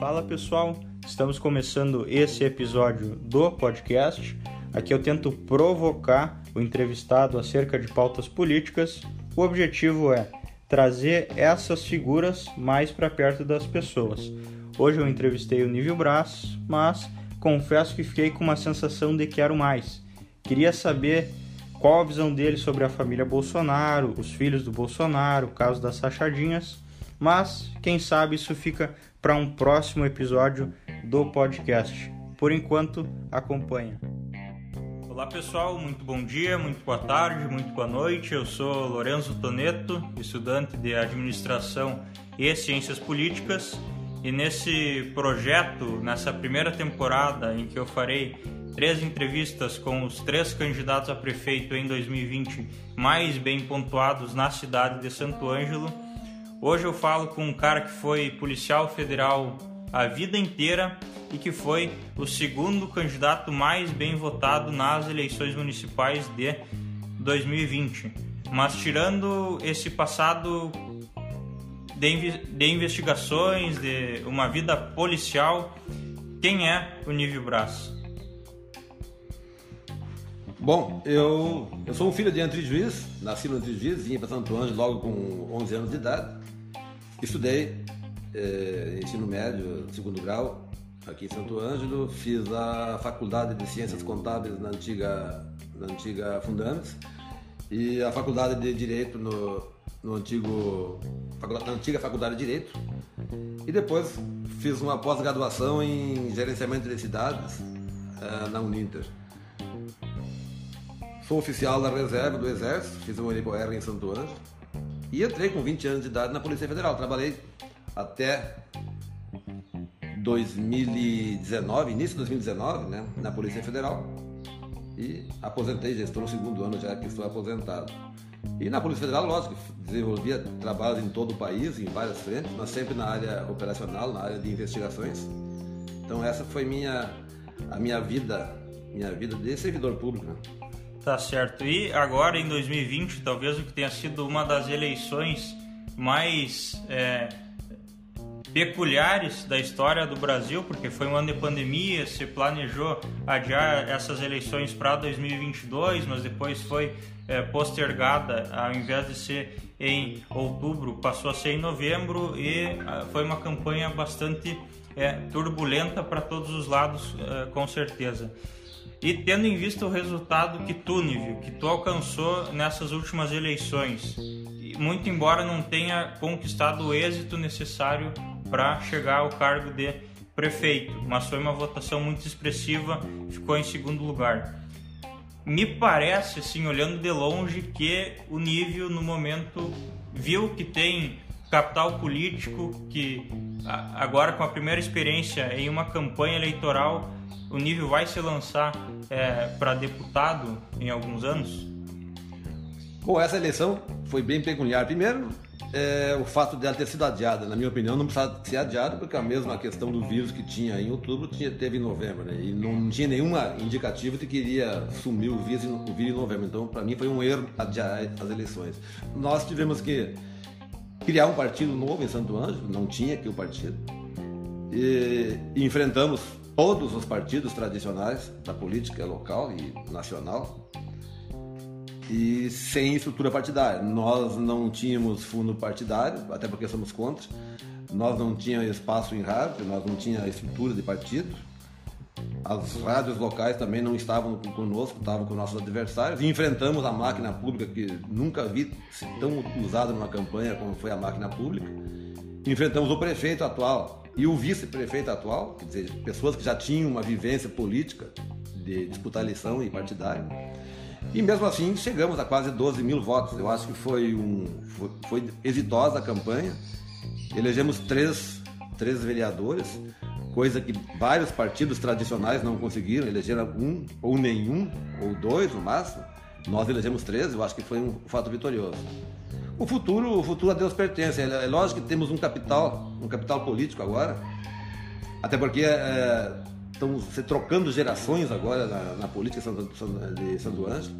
Fala pessoal, estamos começando esse episódio do podcast. Aqui eu tento provocar o entrevistado acerca de pautas políticas. O objetivo é trazer essas figuras mais para perto das pessoas. Hoje eu entrevistei o Nível Brás, mas confesso que fiquei com uma sensação de quero mais. Queria saber qual a visão dele sobre a família Bolsonaro, os filhos do Bolsonaro, o caso das sachadinhas, mas quem sabe isso fica para um próximo episódio do podcast. Por enquanto, acompanha. Olá pessoal, muito bom dia, muito boa tarde, muito boa noite. Eu sou Lorenzo Toneto, estudante de Administração e Ciências Políticas, e nesse projeto, nessa primeira temporada em que eu farei três entrevistas com os três candidatos a prefeito em 2020 mais bem pontuados na cidade de Santo Ângelo, Hoje eu falo com um cara que foi policial federal a vida inteira e que foi o segundo candidato mais bem votado nas eleições municipais de 2020. Mas tirando esse passado de, de investigações, de uma vida policial, quem é o Nível Brás? Bom, eu, eu sou um filho de Antri Juiz, nasci no Antri Juiz, vim para Santo Ângelo logo com 11 anos de idade. Estudei eh, ensino médio, segundo grau, aqui em Santo Ângelo. Fiz a faculdade de Ciências Contábeis na antiga, na antiga Fundames e a faculdade de Direito no, no antigo, na antiga Faculdade de Direito. E depois fiz uma pós-graduação em Gerenciamento de Cidades eh, na Uninter. Sou oficial da reserva do Exército, fiz uma R em Santo Ângelo. E entrei com 20 anos de idade na Polícia Federal. Trabalhei até 2019, início de 2019, né, na Polícia Federal. E aposentei, já estou no segundo ano já que estou aposentado. E na Polícia Federal, lógico, desenvolvia trabalhos em todo o país, em várias frentes, mas sempre na área operacional, na área de investigações. Então essa foi minha a minha vida, minha vida de servidor público. Né? Tá certo. E agora em 2020, talvez o que tenha sido uma das eleições mais é, peculiares da história do Brasil, porque foi um ano de pandemia, se planejou adiar essas eleições para 2022, mas depois foi é, postergada, ao invés de ser em outubro, passou a ser em novembro e é, foi uma campanha bastante é, turbulenta para todos os lados, é, com certeza. E tendo em vista o resultado que tu, Nível, que tu alcançou nessas últimas eleições, muito embora não tenha conquistado o êxito necessário para chegar ao cargo de prefeito, mas foi uma votação muito expressiva, ficou em segundo lugar. Me parece, assim, olhando de longe, que o nível no momento viu que tem capital político, que agora com a primeira experiência em uma campanha eleitoral o nível vai se lançar é, para deputado em alguns anos? Bom, essa eleição foi bem peculiar. Primeiro, é, o fato de ela ter sido adiada, na minha opinião, não precisava ser adiada, porque a mesma questão do vírus que tinha em outubro tinha, teve em novembro, né? e não tinha nenhuma indicativa de que iria sumir o vírus, o vírus em novembro. Então, para mim, foi um erro adiar as eleições. Nós tivemos que criar um partido novo em Santo Ângelo, não tinha aqui o partido, e enfrentamos todos os partidos tradicionais da política local e nacional e sem estrutura partidária. Nós não tínhamos fundo partidário, até porque somos contra. Nós não tínhamos espaço em rádio, nós não tínhamos estrutura de partido. As rádios locais também não estavam conosco, estavam com nossos adversários. E enfrentamos a máquina pública, que nunca vi tão usada numa campanha como foi a máquina pública. Enfrentamos o prefeito atual, e o vice-prefeito atual, quer dizer, pessoas que já tinham uma vivência política de disputar eleição e partidária. E mesmo assim chegamos a quase 12 mil votos. Eu acho que foi, um, foi, foi exitosa a campanha. Elegemos três, três vereadores, coisa que vários partidos tradicionais não conseguiram, elegeram um ou nenhum, ou dois no máximo. Nós elegemos três, eu acho que foi um fato vitorioso. O futuro, o futuro a Deus pertence. É, é lógico que temos um capital, um capital político agora, até porque é, se trocando gerações agora na, na política de Santo Ângelo.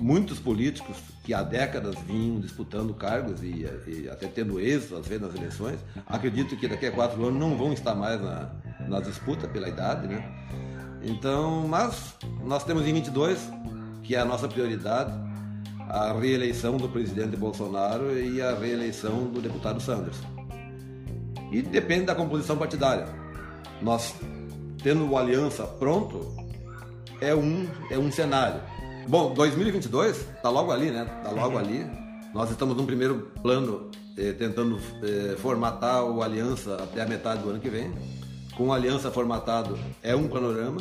muitos políticos que há décadas vinham disputando cargos e, e, até tendo êxito, às vezes, nas eleições, acredito que daqui a quatro anos não vão estar mais na, na disputa pela idade, né? Então, mas nós temos em 22, que é a nossa prioridade, a reeleição do presidente Bolsonaro e a reeleição do deputado Sanders. E depende da composição partidária. Nós, tendo o aliança pronto, é um, é um cenário. Bom, 2022 está logo ali, né? Está logo ali. Nós estamos num primeiro plano eh, tentando eh, formatar o aliança até a metade do ano que vem. Com o aliança formatado é um panorama,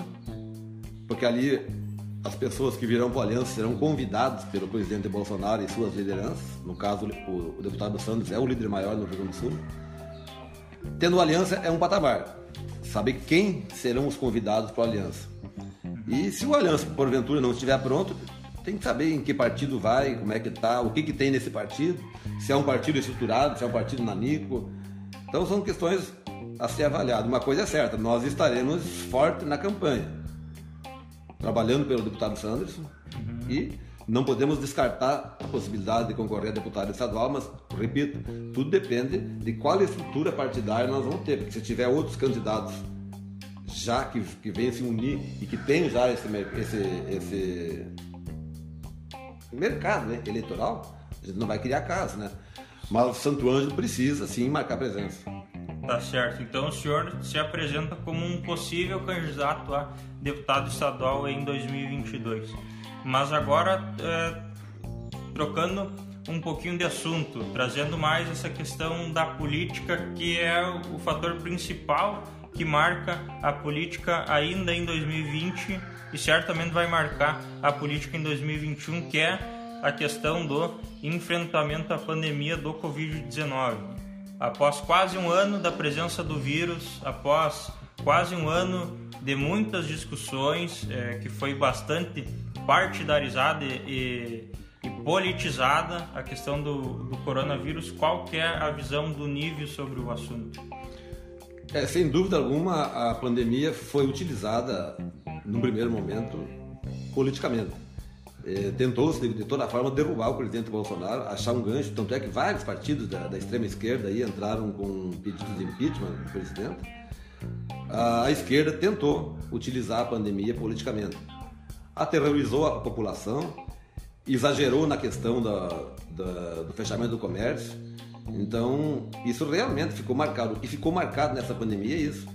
porque ali as pessoas que virão para a aliança serão convidadas pelo presidente Bolsonaro e suas lideranças. No caso, o, o deputado Santos é o líder maior no Rio Grande do Sul. Tendo aliança é um patamar. Saber quem serão os convidados para a aliança. E se o Aliança, porventura, não estiver pronto, tem que saber em que partido vai, como é que tá, o que, que tem nesse partido, se é um partido estruturado, se é um partido nanico. Então são questões a ser avaliadas. Uma coisa é certa, nós estaremos forte na campanha, trabalhando pelo deputado Sanderson uhum. e não podemos descartar a possibilidade de concorrer a deputado estadual, mas, repito, tudo depende de qual estrutura partidária nós vamos ter, porque se tiver outros candidatos já que, que vem se unir e que tem já esse, esse, esse mercado né, eleitoral, a gente não vai criar casa, né? Mas o Santo Ângelo precisa sim marcar presença. Tá certo. Então o senhor se apresenta como um possível candidato a deputado estadual em 2022. Mas agora, é, trocando um pouquinho de assunto, trazendo mais essa questão da política, que é o fator principal que marca a política ainda em 2020 e certamente vai marcar a política em 2021, que é a questão do enfrentamento à pandemia do Covid-19. Após quase um ano da presença do vírus, após quase um ano de muitas discussões, é, que foi bastante partidarizada e, e, politizada a questão do, do coronavírus, qual é a visão do nível sobre o assunto? É, sem dúvida alguma, a pandemia foi utilizada, num primeiro momento, politicamente. É, Tentou-se, de, toda forma, derrubar o presidente Bolsonaro, achar um gancho. Tanto é que vários partidos da, da extrema esquerda aí entraram com pedidos de impeachment do presidente. A, a esquerda tentou utilizar a pandemia politicamente. Aterrorizou a população, exagerou na questão da, da, do fechamento do comércio então, isso realmente ficou marcado. Que ficou marcado nessa pandemia é isso: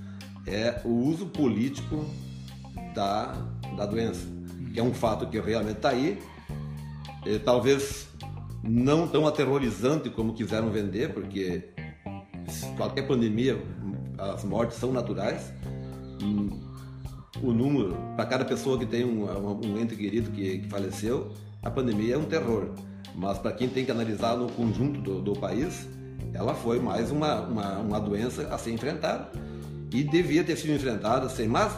é o uso político da, da doença, que é um fato que realmente está aí. É, talvez não tão aterrorizante como quiseram vender, porque qualquer pandemia, as mortes são naturais. O número, para cada pessoa que tem um, um ente querido que, que faleceu, a pandemia é um terror mas para quem tem que analisar no conjunto do, do país, ela foi mais uma, uma, uma, doença a ser enfrentada e devia ter sido enfrentada sem. Mas,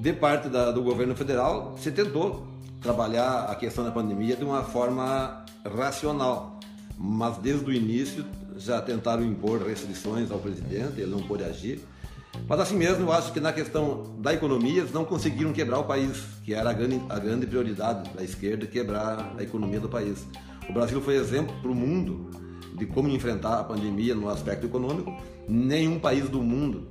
de parte da, do governo federal, se tentou trabalhar a questão da pandemia de uma forma racional, mas desde o início já tentaram impor restrições ao presidente, ele não pôde agir. Mas assim mesmo, eu acho que na questão da economia, eles não conseguiram quebrar o país, que era a grande, a grande prioridade da esquerda, quebrar a economia do país. O Brasil foi exemplo para o mundo de como enfrentar a pandemia no aspecto econômico. Nenhum país do mundo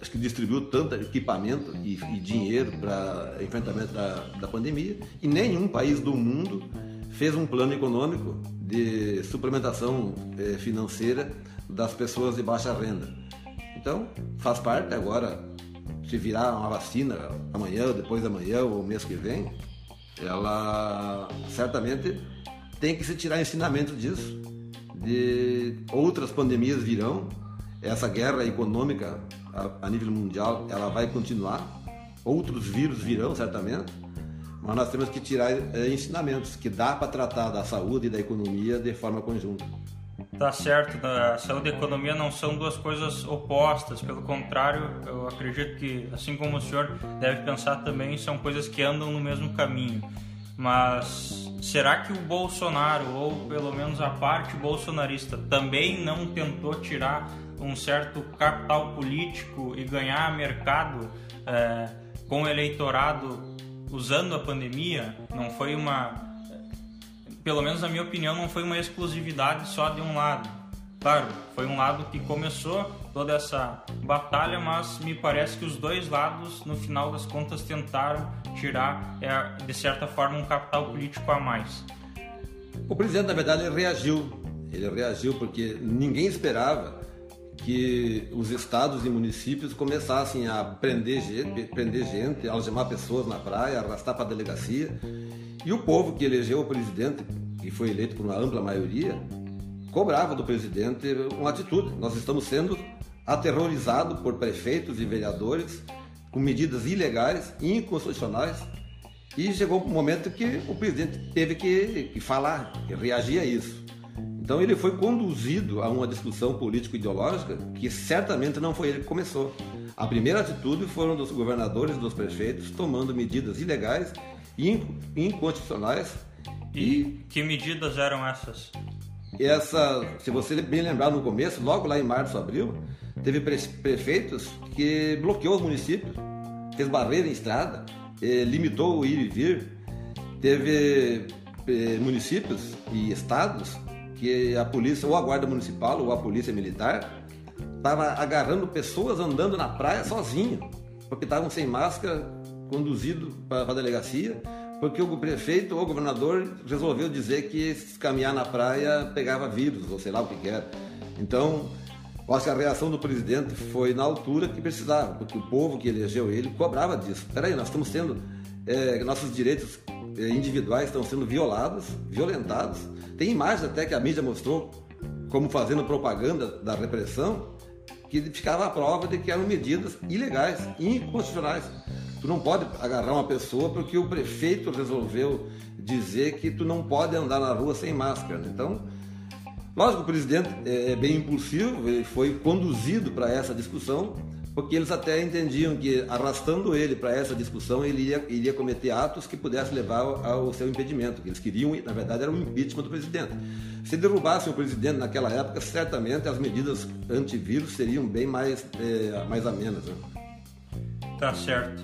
acho que distribuiu tanto equipamento e, e dinheiro para enfrentamento da, da pandemia e nenhum país do mundo fez um plano econômico de suplementação eh, financeira das pessoas de baixa renda. Então, faz parte agora, se virar uma vacina amanhã, depois da manhã ou mês que vem, ela certamente tem que se tirar ensinamento disso. De outras pandemias virão, essa guerra econômica a, nível mundial ela vai continuar, outros vírus virão certamente, mas nós temos que tirar é, ensinamentos que dá para tratar da saúde e da economia de forma conjunta. Tá certo, a saúde e a economia não são duas coisas opostas, pelo contrário, eu acredito que, assim como o senhor deve pensar também, são coisas que andam no mesmo caminho. Mas será que o Bolsonaro, ou pelo menos a parte bolsonarista, também não tentou tirar um certo capital político e ganhar mercado é, com o eleitorado usando a pandemia? Não foi uma pelo menos na minha opinião, não foi uma exclusividade só de um lado. Claro, foi um lado que começou toda essa batalha, mas me parece que os dois lados, no final das contas, tentaram tirar, é, de certa forma, um capital político a mais. O presidente, na verdade, ele reagiu. Ele reagiu porque ninguém esperava que os estados e municípios começassem a prender gente, prender gente, algemar pessoas na praia, arrastar para a delegacia. E o povo que elegeu o presidente, que foi eleito por uma ampla maioria, cobrava do presidente uma atitude. Nós estamos sendo aterrorizados por prefeitos e vereadores com medidas ilegais, inconstitucionais, e chegou um momento que o presidente teve que, que falar, que reagir a isso. Então ele foi conduzido a uma discussão político-ideológica que certamente não foi ele que começou. A primeira atitude foram dos governadores e dos prefeitos tomando medidas ilegais e inconstitucionais. E que medidas eram essas? Essa, se você bem lembrar no começo, logo lá em março, abril, teve prefeitos que bloqueou os municípios, fez barreira em estrada, eh, limitou o ir e vir. Teve eh, municípios e estados que a polícia, ou a guarda municipal, ou a polícia militar, estava agarrando pessoas andando na praia sozinho, porque estavam sem máscara, conduzido para a delegacia, porque o prefeito ou o governador resolveu dizer que caminhar na praia pegava vírus, ou sei lá o que, que era. Então, acho que a reação do presidente foi na altura que precisava, porque o povo que elegeu ele cobrava disso. Peraí, nós estamos tendo, é, nossos direitos é, individuais estão sendo violados, violentados, tem imagens até que a mídia mostrou como fazendo propaganda da repressão, que ficava a prova de que eram medidas ilegais, inconstitucionais. Tu não pode agarrar uma pessoa porque o prefeito resolveu dizer que tu não pode andar na rua sem máscara. Então, lógico, o presidente é bem impulsivo, ele foi conduzido para essa discussão porque eles até entendiam que arrastando ele para essa discussão ele iria, iria cometer atos que pudessem levar ao, seu impedimento. Que eles queriam, na verdade, era o impeachment do presidente. Se derrubassem o presidente naquela época, certamente as medidas antivírus seriam bem mais, é, mais amenas. Né? Tá certo.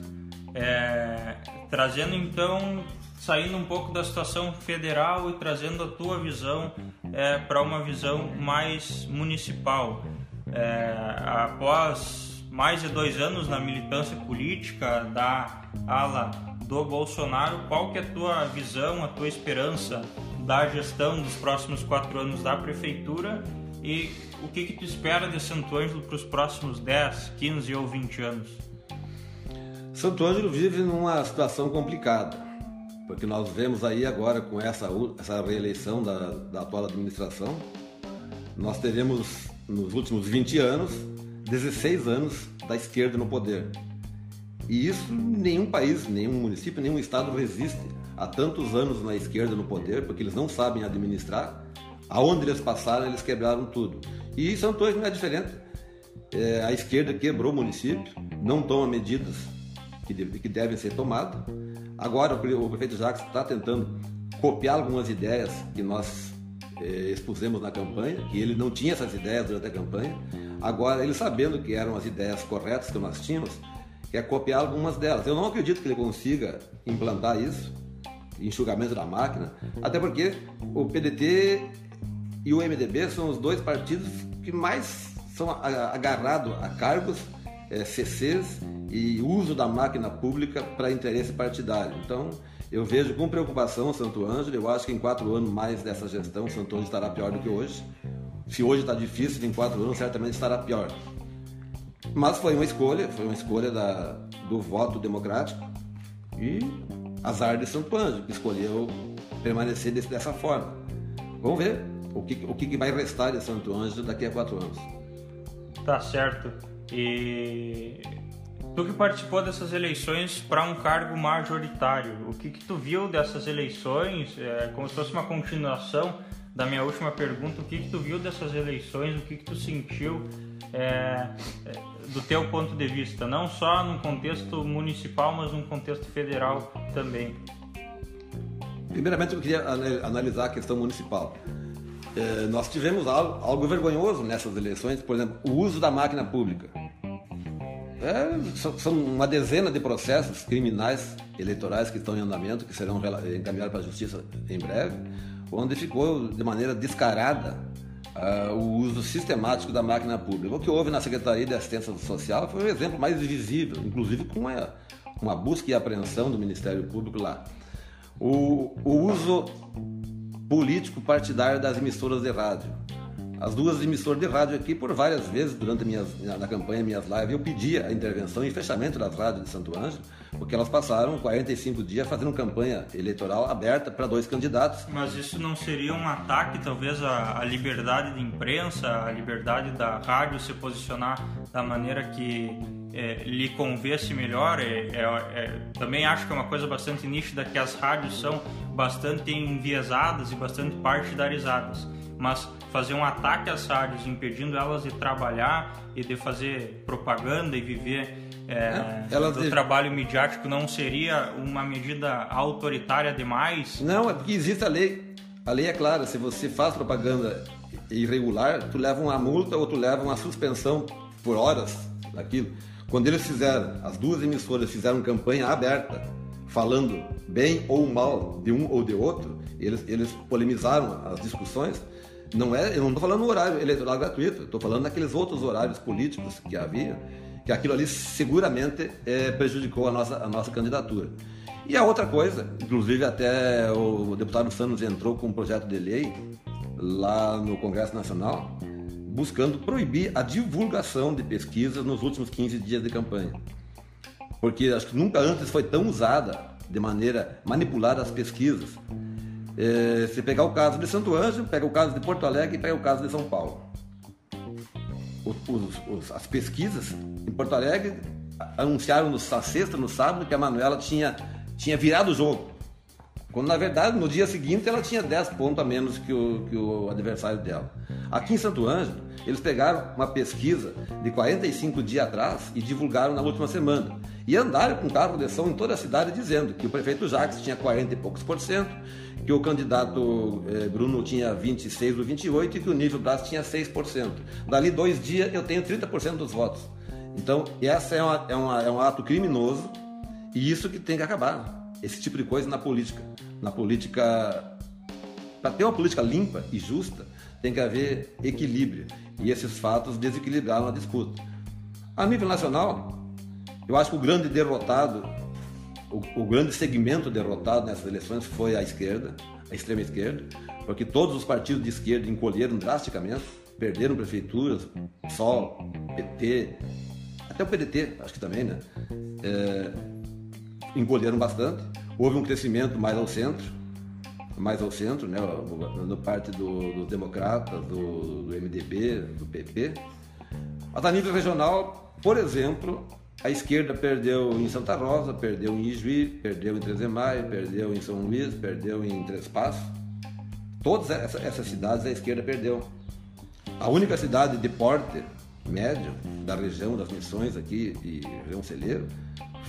É, trazendo então, saindo um pouco da situação federal e trazendo a tua visão é, para uma visão mais municipal. É, após mais de dois anos na militância política da ala do Bolsonaro. Qual que é a tua visão, a tua esperança da gestão dos próximos quatro anos da prefeitura e o que, que tu espera de Santo Ângelo para os próximos 10, 15 ou 20 anos? Santo Ângelo vive numa situação complicada, porque nós vemos aí agora com essa, essa reeleição da, da atual administração, nós teremos nos últimos 20 anos 16 anos da esquerda no poder. E isso nenhum país, nenhum município, nenhum estado resiste há tantos anos na esquerda no poder, porque eles não sabem administrar. Aonde eles passaram, eles quebraram tudo. E São Antônio não é diferente. É, a esquerda quebrou o município, não toma medidas que, deve, que devem ser tomadas. Agora o prefeito Jacques está tentando copiar algumas ideias que nós é, expusemos na campanha, que ele não tinha essas ideias durante a campanha. Agora, ele sabendo que eram as ideias corretas que nós tínhamos, quer copiar algumas delas. Eu não acredito que ele consiga implantar isso, enxugamento da máquina, até porque o PDT e o MDB são os dois partidos que mais são agarrados a cargos, é, CCs e uso da máquina pública para interesse partidário. Então, eu vejo com preocupação o Santo Ângelo, eu acho que em quatro anos mais dessa gestão, o Santo Ângelo estará pior do que hoje. Se hoje está difícil, em quatro anos certamente estará pior. Mas foi uma escolha, foi uma escolha da, do voto democrático e azar de Santo que escolheu permanecer desse, dessa forma. Vamos ver o que, o que vai restar de Santo Anjo daqui a quatro anos. Tá certo. E tu que participou dessas eleições para um cargo majoritário, o que, que tu viu dessas eleições, é, como se fosse uma continuação da minha última pergunta, o que, que tu viu dessas eleições, o que, que tu sentiu é, é, do teu ponto de vista, não só num contexto municipal, mas num contexto federal também. Primeiramente, eu queria analisar a questão municipal. É, nós tivemos algo, algo, vergonhoso nessas eleições, por exemplo, o uso da máquina pública. É, são uma dezena de processos criminais eleitorais que estão em andamento, que serão encaminhados para a justiça em breve onde ficou de maneira descarada uh, o uso sistemático da máquina pública. O que houve na Secretaria de Assistência Social foi o exemplo mais visível, inclusive com uma busca e apreensão do Ministério Público lá. O, o uso político partidário das emissoras de rádio. As duas emissoras de rádio aqui, por várias vezes durante minhas, na campanha Minhas Lives, eu pedia a intervenção e fechamento das rádios de Santo Ângelo, porque elas passaram 45 dias fazendo campanha eleitoral aberta para dois candidatos. Mas isso não seria um ataque, talvez, à, à liberdade de imprensa, à liberdade da rádio se posicionar da maneira que é, lhe convesse melhor. É, é, é, também acho que é uma coisa bastante nítida que as rádios são bastante enviesadas e bastante partidarizadas. Mas fazer um ataque às rádios, impedindo elas de trabalhar e de fazer propaganda e viver é, é do trabalho midiático, não seria uma medida autoritária demais? Não, é porque existe a lei. A lei é clara, se você faz propaganda irregular, tu leva uma multa ou tu leva uma suspensão por horas daquilo. Quando eles fizeram, as duas emissoras fizeram campanha aberta, falando bem ou mal de um ou de outro, eles, eles polemizaram as discussões. Não é, eu não estou falando no horário eleitoral gratuito, estou falando daqueles outros horários políticos que havia, que aquilo ali seguramente é, prejudicou a nossa, a nossa candidatura. E a outra coisa, inclusive até o deputado Santos entrou com um projeto de lei lá no Congresso Nacional, buscando proibir a divulgação de pesquisas nos últimos 15 dias de campanha. Porque acho que nunca antes foi tão usada de maneira manipulada as pesquisas. É, se pegar o caso de Santo Ângelo, pega o caso de Porto Alegre e pega o caso de São Paulo. Os, os, as pesquisas em Porto Alegre anunciaram no, na sexta, no sábado, que a Manuela tinha, tinha virado o jogo. Quando na verdade no dia seguinte ela tinha 10 pontos a menos que o, que o adversário dela. Aqui em Santo Ângelo, eles pegaram uma pesquisa de 45 dias atrás e divulgaram na última semana. E andaram com carro de som em toda a cidade dizendo que o prefeito Jacques tinha 40 e poucos por cento, que o candidato eh, Bruno tinha 26 ou 28 e que o Nível Braz tinha 6%. Dali dois dias eu tenho 30% dos votos. Então, essa é, uma, é, uma, é um ato criminoso e isso que tem que acabar esse tipo de coisa na política. Na política, para ter uma política limpa e justa, tem que haver equilíbrio. E esses fatos desequilibraram a disputa. A nível nacional, eu acho que o grande derrotado, o, o grande segmento derrotado nessas eleições foi a esquerda, a extrema esquerda, porque todos os partidos de esquerda encolheram drasticamente, perderam prefeituras, PSOL, PT, até o PDT, acho que também, né? É, encolheram bastante. Houve um crescimento mais ao centro, mais ao centro, né, no parte do, dos democratas, do, do, MDB, do PP. Mas a nível regional, por exemplo, a esquerda perdeu em Santa Rosa, perdeu em Ijuí, perdeu em Trezemai, perdeu em São Luís, perdeu em Três Passos. Todas essas cidades a esquerda perdeu. A única cidade de porte médio da região das missões aqui de região celeiro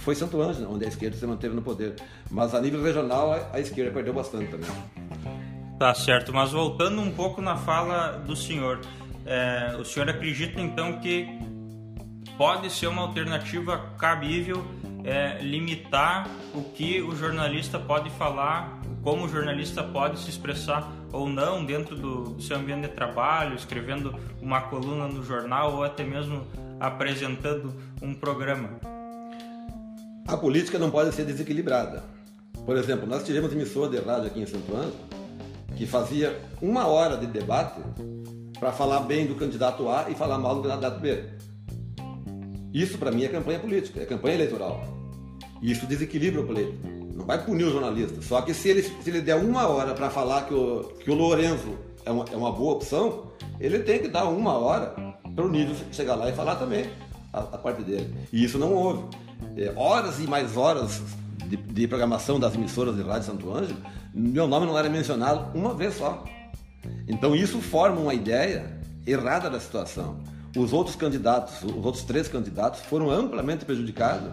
foi Santo Ângelo, onde a esquerda se manteve no poder. Mas a nível regional, a esquerda perdeu bastante também. Tá certo, mas voltando um pouco na fala do senhor, é, o senhor acredita então que pode ser uma alternativa cabível é, limitar o que o jornalista pode falar, como o jornalista pode se expressar ou não dentro do, seu ambiente de trabalho, escrevendo uma coluna no jornal ou até mesmo apresentando um programa? A política não pode ser desequilibrada. Por exemplo, nós tivemos emissora de rádio aqui em Santo Ângelo que fazia uma hora de debate para falar bem do candidato A e falar mal do candidato B. Isso para mim é campanha política, é campanha eleitoral. Isso desequilibra o pleito. Não vai punir o jornalista. Só que se ele, se ele der uma hora para falar que o, que o Lourenço é uma, é uma boa opção, ele tem que dar uma hora para o nível chegar lá e falar também a, a parte dele. E isso não houve é, horas e mais horas de, de, programação das emissoras de rádio Santo Ângelo, meu nome não era mencionado uma vez só. Então isso forma uma ideia errada da situação. Os outros candidatos, os outros três candidatos, foram amplamente prejudicados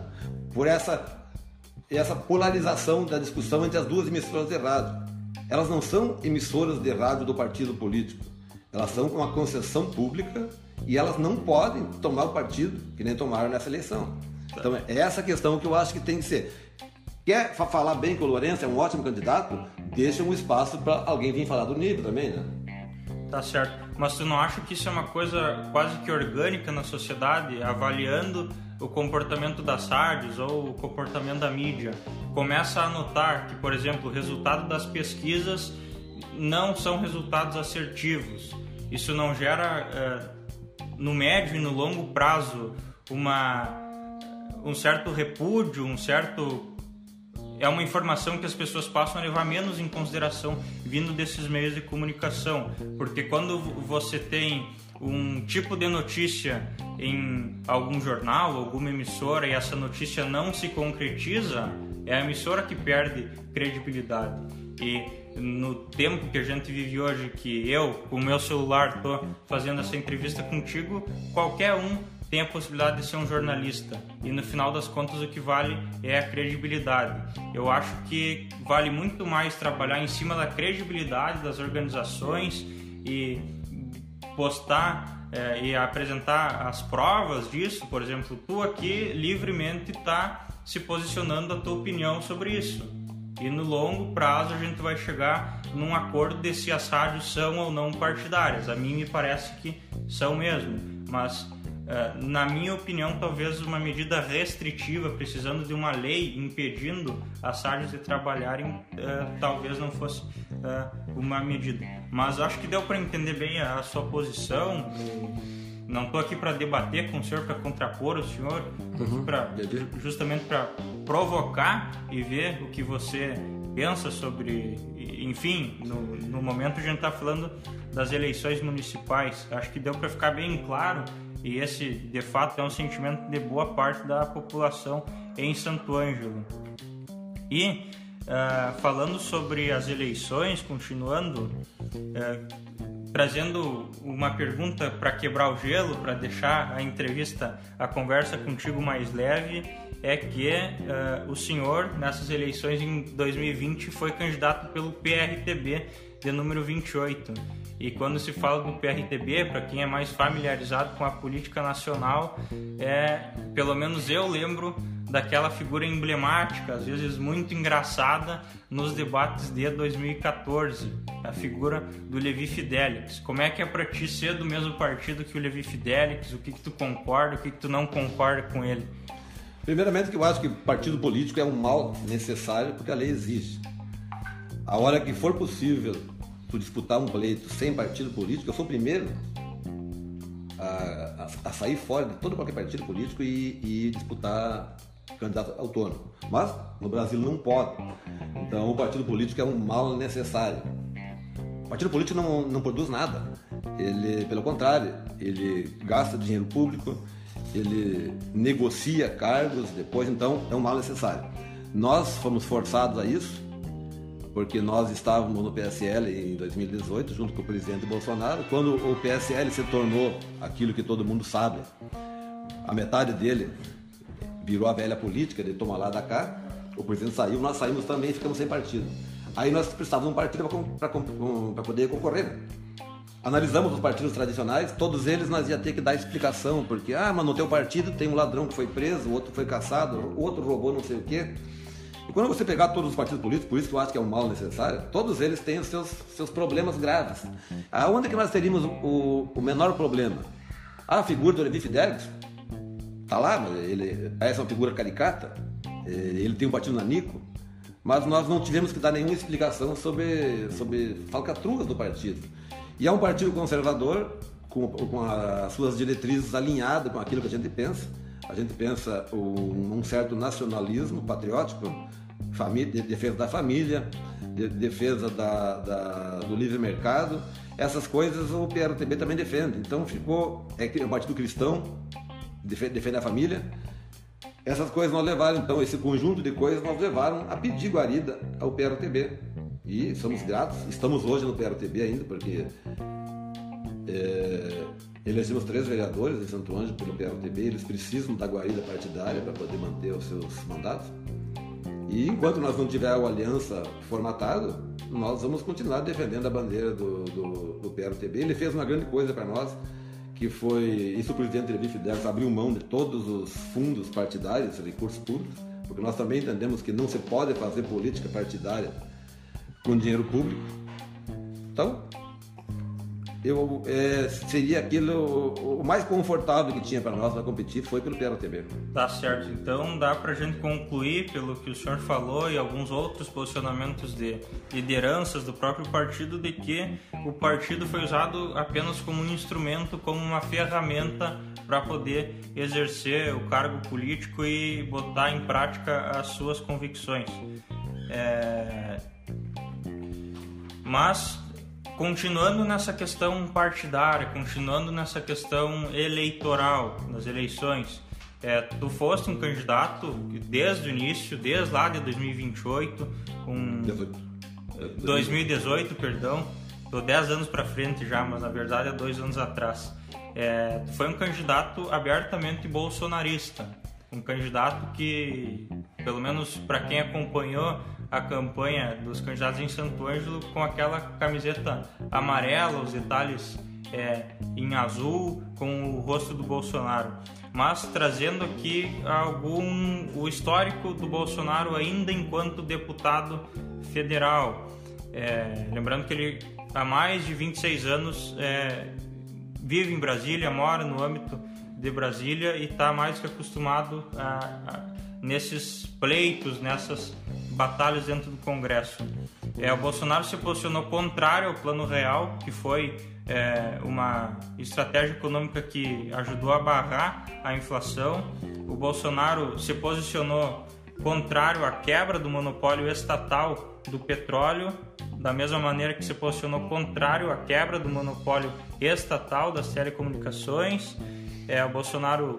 por essa, essa polarização da discussão entre as duas emissoras de rádio. Elas não são emissoras de rádio do partido político. Elas são uma concessão pública e elas não podem tomar o partido que nem tomaram nessa eleição. Então é essa questão que eu acho que tem que ser. Quer falar bem que o Lourenço é um ótimo candidato? Deixa um espaço para alguém vir falar do nível também, né? Tá certo. Mas tu não acha que isso é uma coisa quase que orgânica na sociedade, avaliando o comportamento das rádios ou o comportamento da mídia? Começa a notar que, por exemplo, o resultado das pesquisas não são resultados assertivos. Isso não gera, é, no médio e no longo prazo, uma, um certo repúdio, um certo é uma informação que as pessoas passam a levar menos em consideração vindo desses meios de comunicação, porque quando você tem um tipo de notícia em algum jornal, alguma emissora e essa notícia não se concretiza, é a emissora que perde credibilidade. E no tempo que a gente vive hoje, que eu, com o meu celular, estou fazendo essa entrevista contigo, qualquer um tem a possibilidade de ser um jornalista e no final das contas o que vale é a credibilidade. Eu acho que vale muito mais trabalhar em cima da credibilidade das organizações e postar é, e apresentar as provas disso. Por exemplo, tu aqui livremente está se posicionando a tua opinião sobre isso. E no longo prazo a gente vai chegar num acordo de se as rádios são ou não partidárias. A mim me parece que são mesmo, mas na minha opinião, talvez uma medida restritiva, precisando de uma lei impedindo as rádios de trabalharem, é, talvez não fosse é, uma medida. Mas acho que deu para entender bem a, sua posição. Não estou aqui para debater com o senhor, para contrapor o senhor, estou aqui uhum. pra, justamente para provocar e ver o que você pensa sobre. Enfim, no, no momento a gente está falando das eleições municipais. Acho que deu para ficar bem claro e esse de fato é um sentimento de boa parte da população em Santo Ângelo. E uh, falando sobre as eleições, continuando, uh, trazendo uma pergunta para quebrar o gelo, para deixar a entrevista, a conversa contigo mais leve, é que uh, o senhor, nessas eleições em 2020, foi candidato pelo PRTB de número 28. E quando se fala do PRTB, para quem é mais familiarizado com a política nacional, é, pelo menos eu lembro daquela figura emblemática, às vezes muito engraçada, nos debates de 2014, a figura do Levi Fidelix. Como é que é para ti ser do mesmo partido que o Levi Fidelix? O que, que tu concorda, o que, que tu não concorda com ele? Primeiramente que eu acho que partido político é um mal necessário porque a lei exige. A hora que for possível tu disputar um pleito sem partido político, eu sou o primeiro a, a, a sair fora de todo qualquer partido político e, e, disputar candidato autônomo. Mas no Brasil não pode. Então o partido político é um mal necessário. O partido político não, não produz nada. Ele, pelo contrário, ele gasta dinheiro público, ele negocia cargos, depois então é um mal necessário. Nós fomos forçados a isso porque nós estávamos no PSL em 2018, junto com o presidente Bolsonaro, quando o PSL se tornou aquilo que todo mundo sabe. A metade dele virou a velha política de tomar lá da cá, o presidente saiu, nós saímos também e ficamos sem partido. Aí nós precisávamos de um partido para poder concorrer. Analisamos os partidos tradicionais, todos eles nós ia ter que dar explicação, porque, ah, mas no teu partido tem um ladrão que foi preso, outro foi caçado, outro roubou não sei o quê. E quando você pegar todos os partidos políticos, por isso que eu acho que é um mal necessário, todos eles têm os seus, seus problemas graves. Aonde é que nós teríamos o, o menor problema? A figura do Levi Fidelix está lá, ele, essa é uma figura caricata, é, ele tem um partido nanico, mas nós não tivemos que dar nenhuma explicação sobre, sobre falcatruas do partido. E é um partido conservador, com, com as suas diretrizes alinhadas com aquilo que a gente pensa. A gente pensa um, um certo nacionalismo patriótico, de defesa da família, de defesa da, da, do livre mercado. Essas coisas o PRTB também defende. Então ficou é, é o Partido Cristão defende, defende a família. Essas coisas nós levaram, então, esse conjunto de coisas nós levaram a pedir guarida ao PRTB. E somos gratos, estamos hoje no PRTB ainda, porque é, elegemos três vereadores em Santo Ângelo pelo PRTB, eles precisam da guarida partidária para poder manter os seus mandatos. E enquanto nós não tiver a aliança formatada, nós vamos continuar defendendo a bandeira do, do, do. Ele fez uma grande coisa para nós, que foi, isso o presidente Levi Fidelis abriu mão de todos os fundos partidários, recursos públicos, porque nós também entendemos que não se pode fazer política partidária com dinheiro público. Então, eu, é, seria aquilo o mais confortável que tinha para nós para competir foi pelo PLTB. Tá certo. Então dá para gente concluir pelo que o senhor falou e alguns outros posicionamentos de lideranças do próprio partido de que o partido foi usado apenas como um instrumento, como uma ferramenta para poder exercer o cargo político e botar em prática as suas convicções. É... Mas continuando nessa questão partidária, continuando nessa questão eleitoral, nas eleições, é, tu foste um candidato desde o início, desde lá de 2028, com 2018, perdão, tô 10 anos para frente já, mas na verdade é dois anos atrás. É, tu foi um candidato abertamente bolsonarista, um candidato que, pelo menos para quem acompanhou a campanha dos candidatos em Santo Ângelo com aquela camiseta amarela, os detalhes é, em azul, com o rosto do Bolsonaro. Mas trazendo aqui algum o histórico do Bolsonaro ainda enquanto deputado federal. É, lembrando que ele há mais de 26 anos é, vive em Brasília, mora no âmbito de Brasília e está mais que acostumado a, a, nesses pleitos, nessas batalhas dentro do Congresso. É, o Bolsonaro se posicionou contrário ao Plano Real, que foi é, uma estratégia econômica que ajudou a barrar a inflação. O Bolsonaro se posicionou contrário à quebra do monopólio estatal do petróleo, da mesma maneira que se posicionou contrário à quebra do monopólio estatal das telecomunicações. É, o Bolsonaro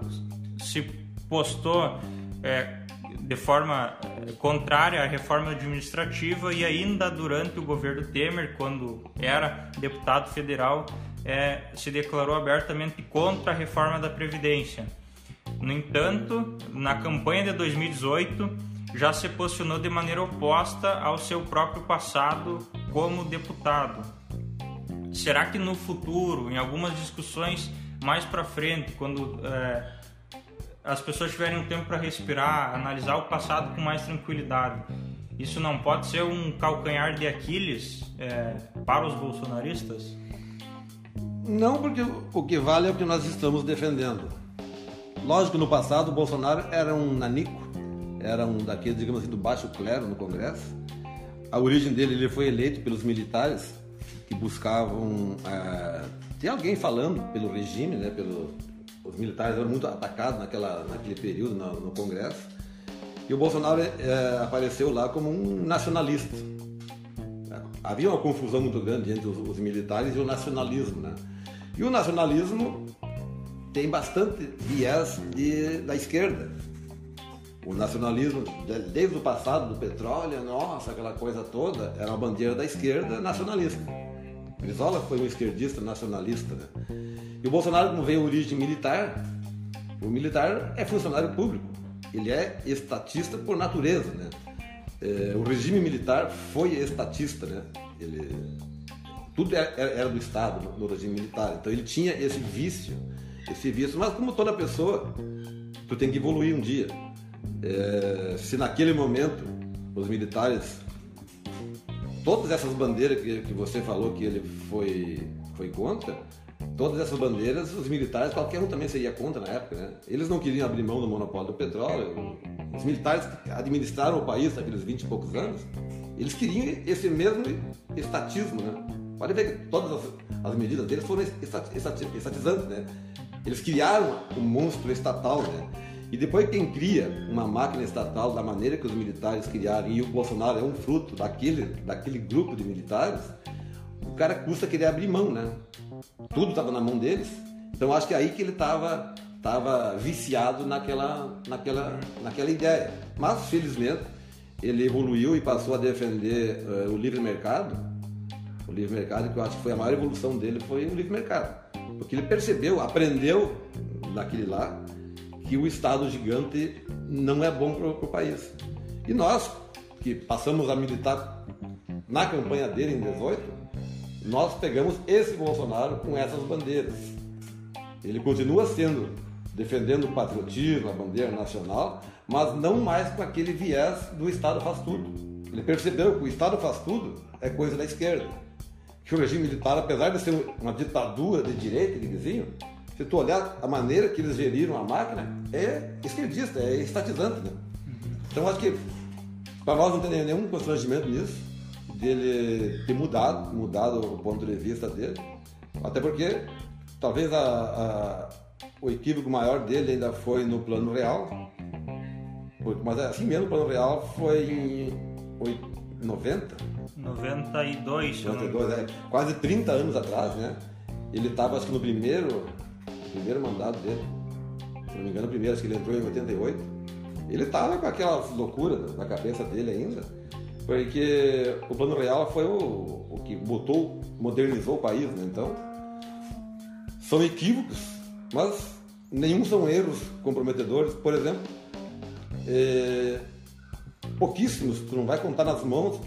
se postou é, de forma eh, contrária à reforma administrativa e ainda durante o governo Temer, quando era deputado federal, é, se declarou abertamente contra a reforma da Previdência. No entanto, na campanha de 2018, já se posicionou de maneira oposta ao seu próprio passado como deputado. Será que no futuro, em algumas discussões mais para frente, quando é, as pessoas tiverem um tempo para respirar, analisar o passado com mais tranquilidade. Isso não pode ser um calcanhar de Aquiles é, para os bolsonaristas? Não, porque o que vale é o que nós estamos defendendo. Lógico no passado o Bolsonaro era um nanico, era um daqueles, digamos assim, do baixo clero no Congresso. A origem dele, ele foi eleito pelos militares que buscavam. É, tem alguém falando pelo regime, né, pelo, os militares eram muito atacados naquela, naquele período no, no Congresso. E o Bolsonaro é, apareceu lá como um nacionalista. Havia uma confusão muito grande entre os, os militares e o nacionalismo. Né? E o nacionalismo tem bastante viés de, da esquerda. O nacionalismo, desde o passado do petróleo, nossa, aquela coisa toda, era uma bandeira da esquerda nacionalista. Brizola foi um esquerdista nacionalista. Né? E o Bolsonaro, como veio origem militar, o militar é funcionário público. Ele é estatista por natureza, né? É, o regime militar foi estatista, né? Ele, tudo era, era, do Estado no, no regime militar. Então ele tinha esse vício, esse vício. Mas como toda pessoa, tu tem que evoluir um dia. É, se naquele momento os militares, todas essas bandeiras que, que você falou que ele foi, foi contra, todas essas bandeiras, os militares, qualquer um também seria contra na época, né? Eles não queriam abrir mão do monopólio do petróleo. Os militares que administraram o país naqueles 20 e poucos anos, eles queriam esse mesmo estatismo, né? Pode ver que todas as, as medidas deles foram estatizantes, né? Eles criaram o um monstro estatal, né? E depois quem cria uma máquina estatal da maneira que os militares criaram, e o Bolsonaro é um fruto daquele, daquele grupo de militares, o cara custa querer abrir mão, né? tudo estava na mão deles. Então acho que é aí que ele estava tava viciado naquela, naquela, naquela ideia. Mas felizmente ele evoluiu e passou a defender uh, o livre mercado. O livre mercado, que eu acho que foi a maior evolução dele, foi o livre mercado. Porque ele percebeu, aprendeu daquele lá, que o Estado gigante não é bom para o país. E nós, que passamos a militar na campanha dele em 18, nós pegamos esse Bolsonaro com essas bandeiras. Ele continua sendo defendendo o patriotismo, a bandeira nacional, mas não mais com aquele viés do Estado faz tudo. Ele percebeu que o Estado faz tudo é coisa da esquerda. Que o regime militar, apesar de ser uma ditadura de direita, ele dizia, se tu olhar a maneira que eles geriram a máquina, é esquerdista, é estatizante. Né? Então acho que para nós não tem nenhum constrangimento nisso, dele ter mudado, mudado o ponto de vista dele. Até porque talvez a, a, o equívoco maior dele ainda foi no plano real. Mas assim mesmo o plano real foi em 90? 92, 92 é, quase 30 anos atrás, né? Ele estava acho que no primeiro, primeiro mandato dele. Se não me engano, primeiro, acho que ele entrou em 88. Ele estava com aquelas loucuras na cabeça dele ainda, porque o plano real foi o, o que botou, modernizou o país, né? Então, são equívocos, mas nenhum são erros comprometedores. Por exemplo, é, pouquíssimos, tu não vai contar nas mãos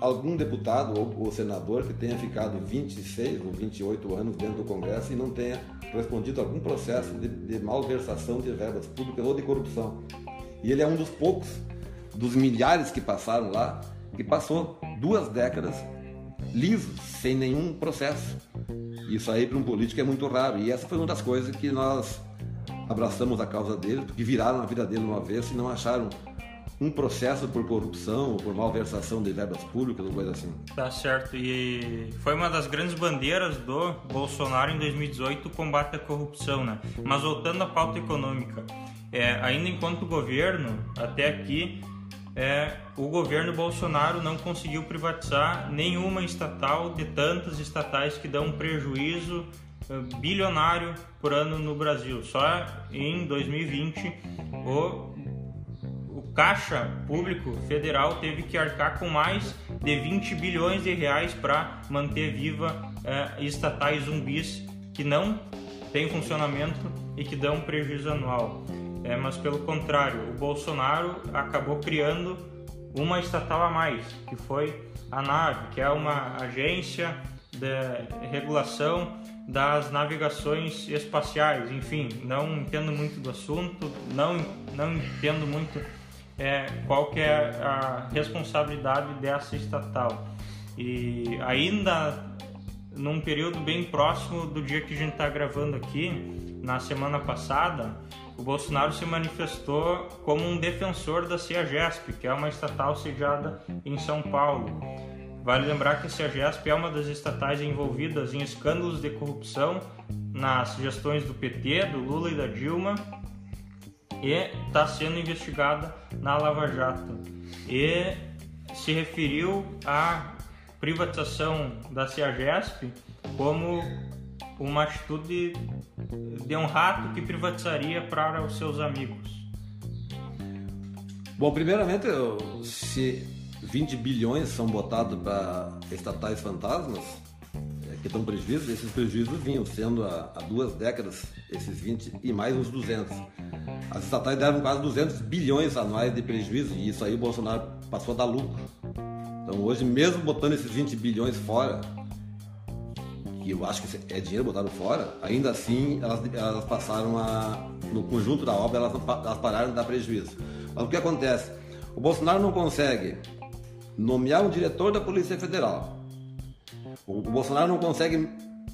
algum deputado ou, ou, senador que tenha ficado 26 ou 28 anos dentro do Congresso e não tenha respondido a algum processo de, de malversação de verbas públicas ou de corrupção. E ele é um dos poucos, dos milhares que passaram lá, que passou duas décadas liso, sem nenhum processo. Isso aí para um político é muito raro. E essa foi uma das coisas que nós abraçamos a causa dele, porque viraram a vida dele uma vez e não acharam um processo por corrupção ou por malversação de verbas públicas ou coisa assim. Tá certo. E foi uma das grandes bandeiras do Bolsonaro em 2018 o combate à corrupção, né? Mas voltando à pauta econômica, é, ainda enquanto governo, até aqui, é, o governo Bolsonaro não conseguiu privatizar nenhuma estatal de tantas estatais que dão prejuízo é, bilionário por ano no Brasil. Só em 2020 o, o Caixa Público Federal teve que arcar com mais de 20 bilhões de reais para manter viva é, estatais zumbis que não têm funcionamento e que dão prejuízo anual é, mas pelo contrário, o Bolsonaro acabou criando uma estatal a mais, que foi a NAVE, que é uma agência de regulação das navegações espaciais. Enfim, não entendo muito do assunto, não, não entendo muito é, qual que é a responsabilidade dessa estatal. E ainda num período bem próximo do dia que a gente está gravando aqui, na semana passada, o Bolsonaro se manifestou como um defensor da CEAGESP, que é uma estatal sediada em São Paulo. Vale lembrar que a CEAGESP é uma das estatais envolvidas em escândalos de corrupção nas gestões do PT, do Lula e da Dilma e está sendo investigada na Lava Jato. E se referiu à privatização da CEAGESP como uma atitude de um rato que privatizaria para os seus amigos? Bom, primeiramente, se 20 bilhões são botados para estatais fantasmas, que dão prejuízo, esses prejuízos vinham sendo há, há, duas décadas, esses 20 e mais uns 200. As estatais deram quase 200 bilhões anuais de prejuízo e isso aí o Bolsonaro passou a dar lucro. Então hoje, mesmo botando esses 20 bilhões fora, que eu acho que é dinheiro botado fora, ainda assim elas, elas passaram a. No conjunto da obra, elas, elas pararam de dar prejuízo. Mas o que acontece? O Bolsonaro não consegue nomear um diretor da Polícia Federal. O, Bolsonaro não consegue.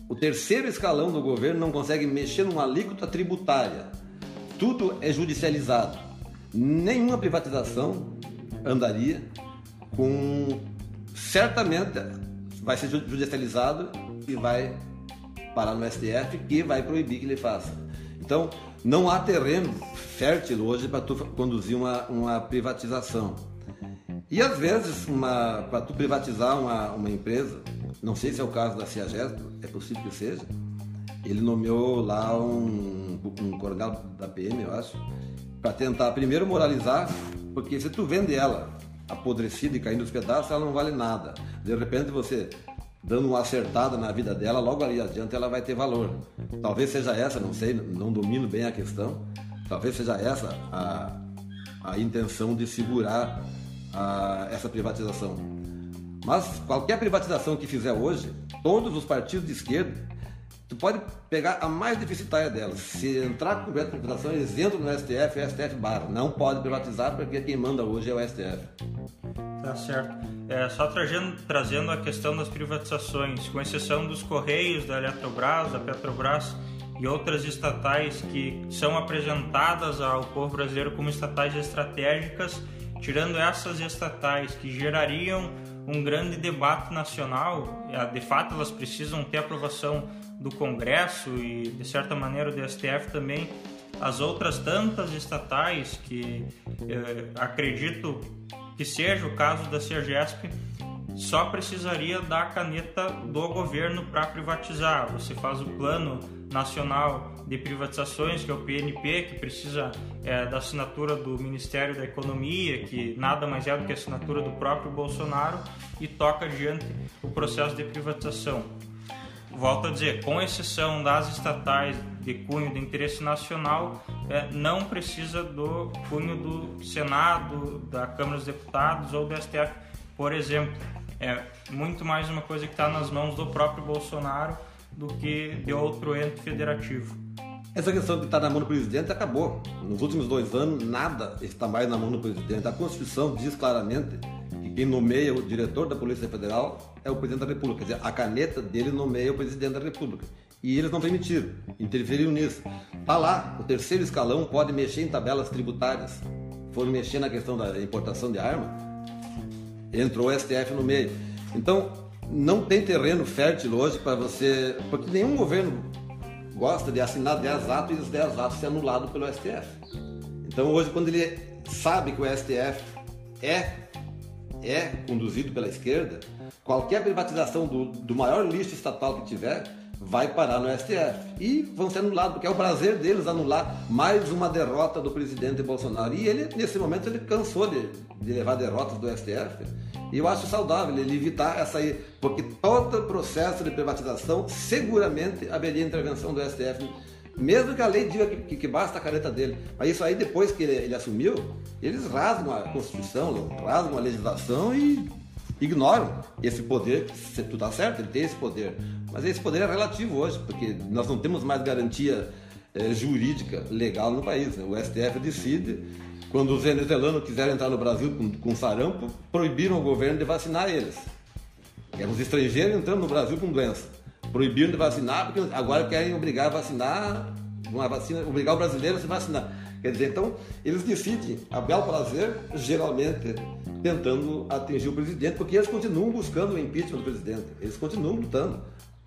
O terceiro escalão do governo não consegue mexer numa alíquota tributária. Tudo é judicializado. Nenhuma privatização andaria com. Certamente vai ser judicializado e vai parar no STF que vai proibir que ele faça. Então, não há terreno fértil hoje para tu conduzir uma, uma privatização. E às vezes, para tu privatizar uma, uma empresa, não sei se é o caso da Ciagesp, é possível que seja, ele nomeou lá um, um coronel da PM, eu acho, para tentar primeiro moralizar, porque se tu vende ela apodrecida e caindo nos pedaços, ela não vale nada. De repente você dando uma acertada na vida dela, logo ali adiante ela vai ter valor. Talvez seja essa, não sei, não domino bem a questão, talvez seja essa a, a intenção de segurar a, essa privatização. Mas qualquer privatização que fizer hoje, todos os partidos de esquerda Tu pode pegar a mais deficitária delas. Se entrar com completo privatização, eles entram no STF, o STF barra. Não pode privatizar porque quem manda hoje é o STF. Tá certo. É, só trazendo a questão das privatizações, com exceção dos Correios, da Eletrobras, da Petrobras e outras estatais que são apresentadas ao povo brasileiro como estatais estratégicas, tirando essas estatais que gerariam um grande debate nacional, de fato elas precisam ter aprovação do Congresso e de certa maneira do STF também, as outras tantas estatais que eh, acredito que seja o caso da CERGESP, só precisaria da caneta do governo para privatizar. Você faz o plano nacional de privatizações, que é o PNP, que precisa é, da assinatura do Ministério da Economia, que nada mais é do que a assinatura do próprio Bolsonaro, e toca adiante o processo de privatização volto a dizer, com exceção das estatais de cunho de interesse nacional, é, não precisa do cunho do Senado, da Câmara dos Deputados ou do STF, por exemplo. É muito mais uma coisa que está nas mãos do próprio Bolsonaro do que de outro ente federativo. Essa questão de estar tá na mão do presidente acabou. Nos últimos dois anos, nada está mais na mão do presidente. A Constituição diz claramente quem nomeia o diretor da Polícia Federal é o presidente da República. Quer dizer, a caneta dele nomeia o presidente da República. E eles não permitiram, interferiram nisso. Está lá, o terceiro escalão pode mexer em tabelas tributárias. Foram mexer na questão da importação de arma, entrou o STF no meio. Então, não tem terreno fértil hoje para você. Porque nenhum governo gosta de assinar 10 atos e os 10 atos ser anulados pelo STF. Então, hoje, quando ele sabe que o STF é é conduzido pela esquerda, qualquer privatização do, do maior lixo estatal que tiver vai parar no STF. E vão ser anulados, porque é o prazer deles anular mais uma derrota do presidente Bolsonaro. E ele, nesse momento, ele cansou de, de levar derrotas do STF. E eu acho saudável ele evitar essa aí, porque todo processo de privatização seguramente haveria intervenção do STF mesmo que a lei diga que, que, que, basta a careta dele. Mas isso aí, depois que ele, ele, assumiu, eles rasgam a Constituição, rasgam a legislação e ignoram esse poder. Tu tá certo, ele tem esse poder. Mas esse poder é relativo hoje, porque nós não temos mais garantia é, jurídica legal no país. Né? O STF decide. Quando os venezuelanos quiserem entrar no Brasil com, com sarampo, proibiram o governo de vacinar eles. É os estrangeiros entrando no Brasil com doença proibiram de vacinar, porque agora querem obrigar a vacinar, uma vacina, obrigar o brasileiro a se vacinar. Quer dizer, então, eles decidem, a bel prazer, geralmente tentando atingir o presidente, porque eles continuam buscando o impeachment do presidente. Eles continuam lutando.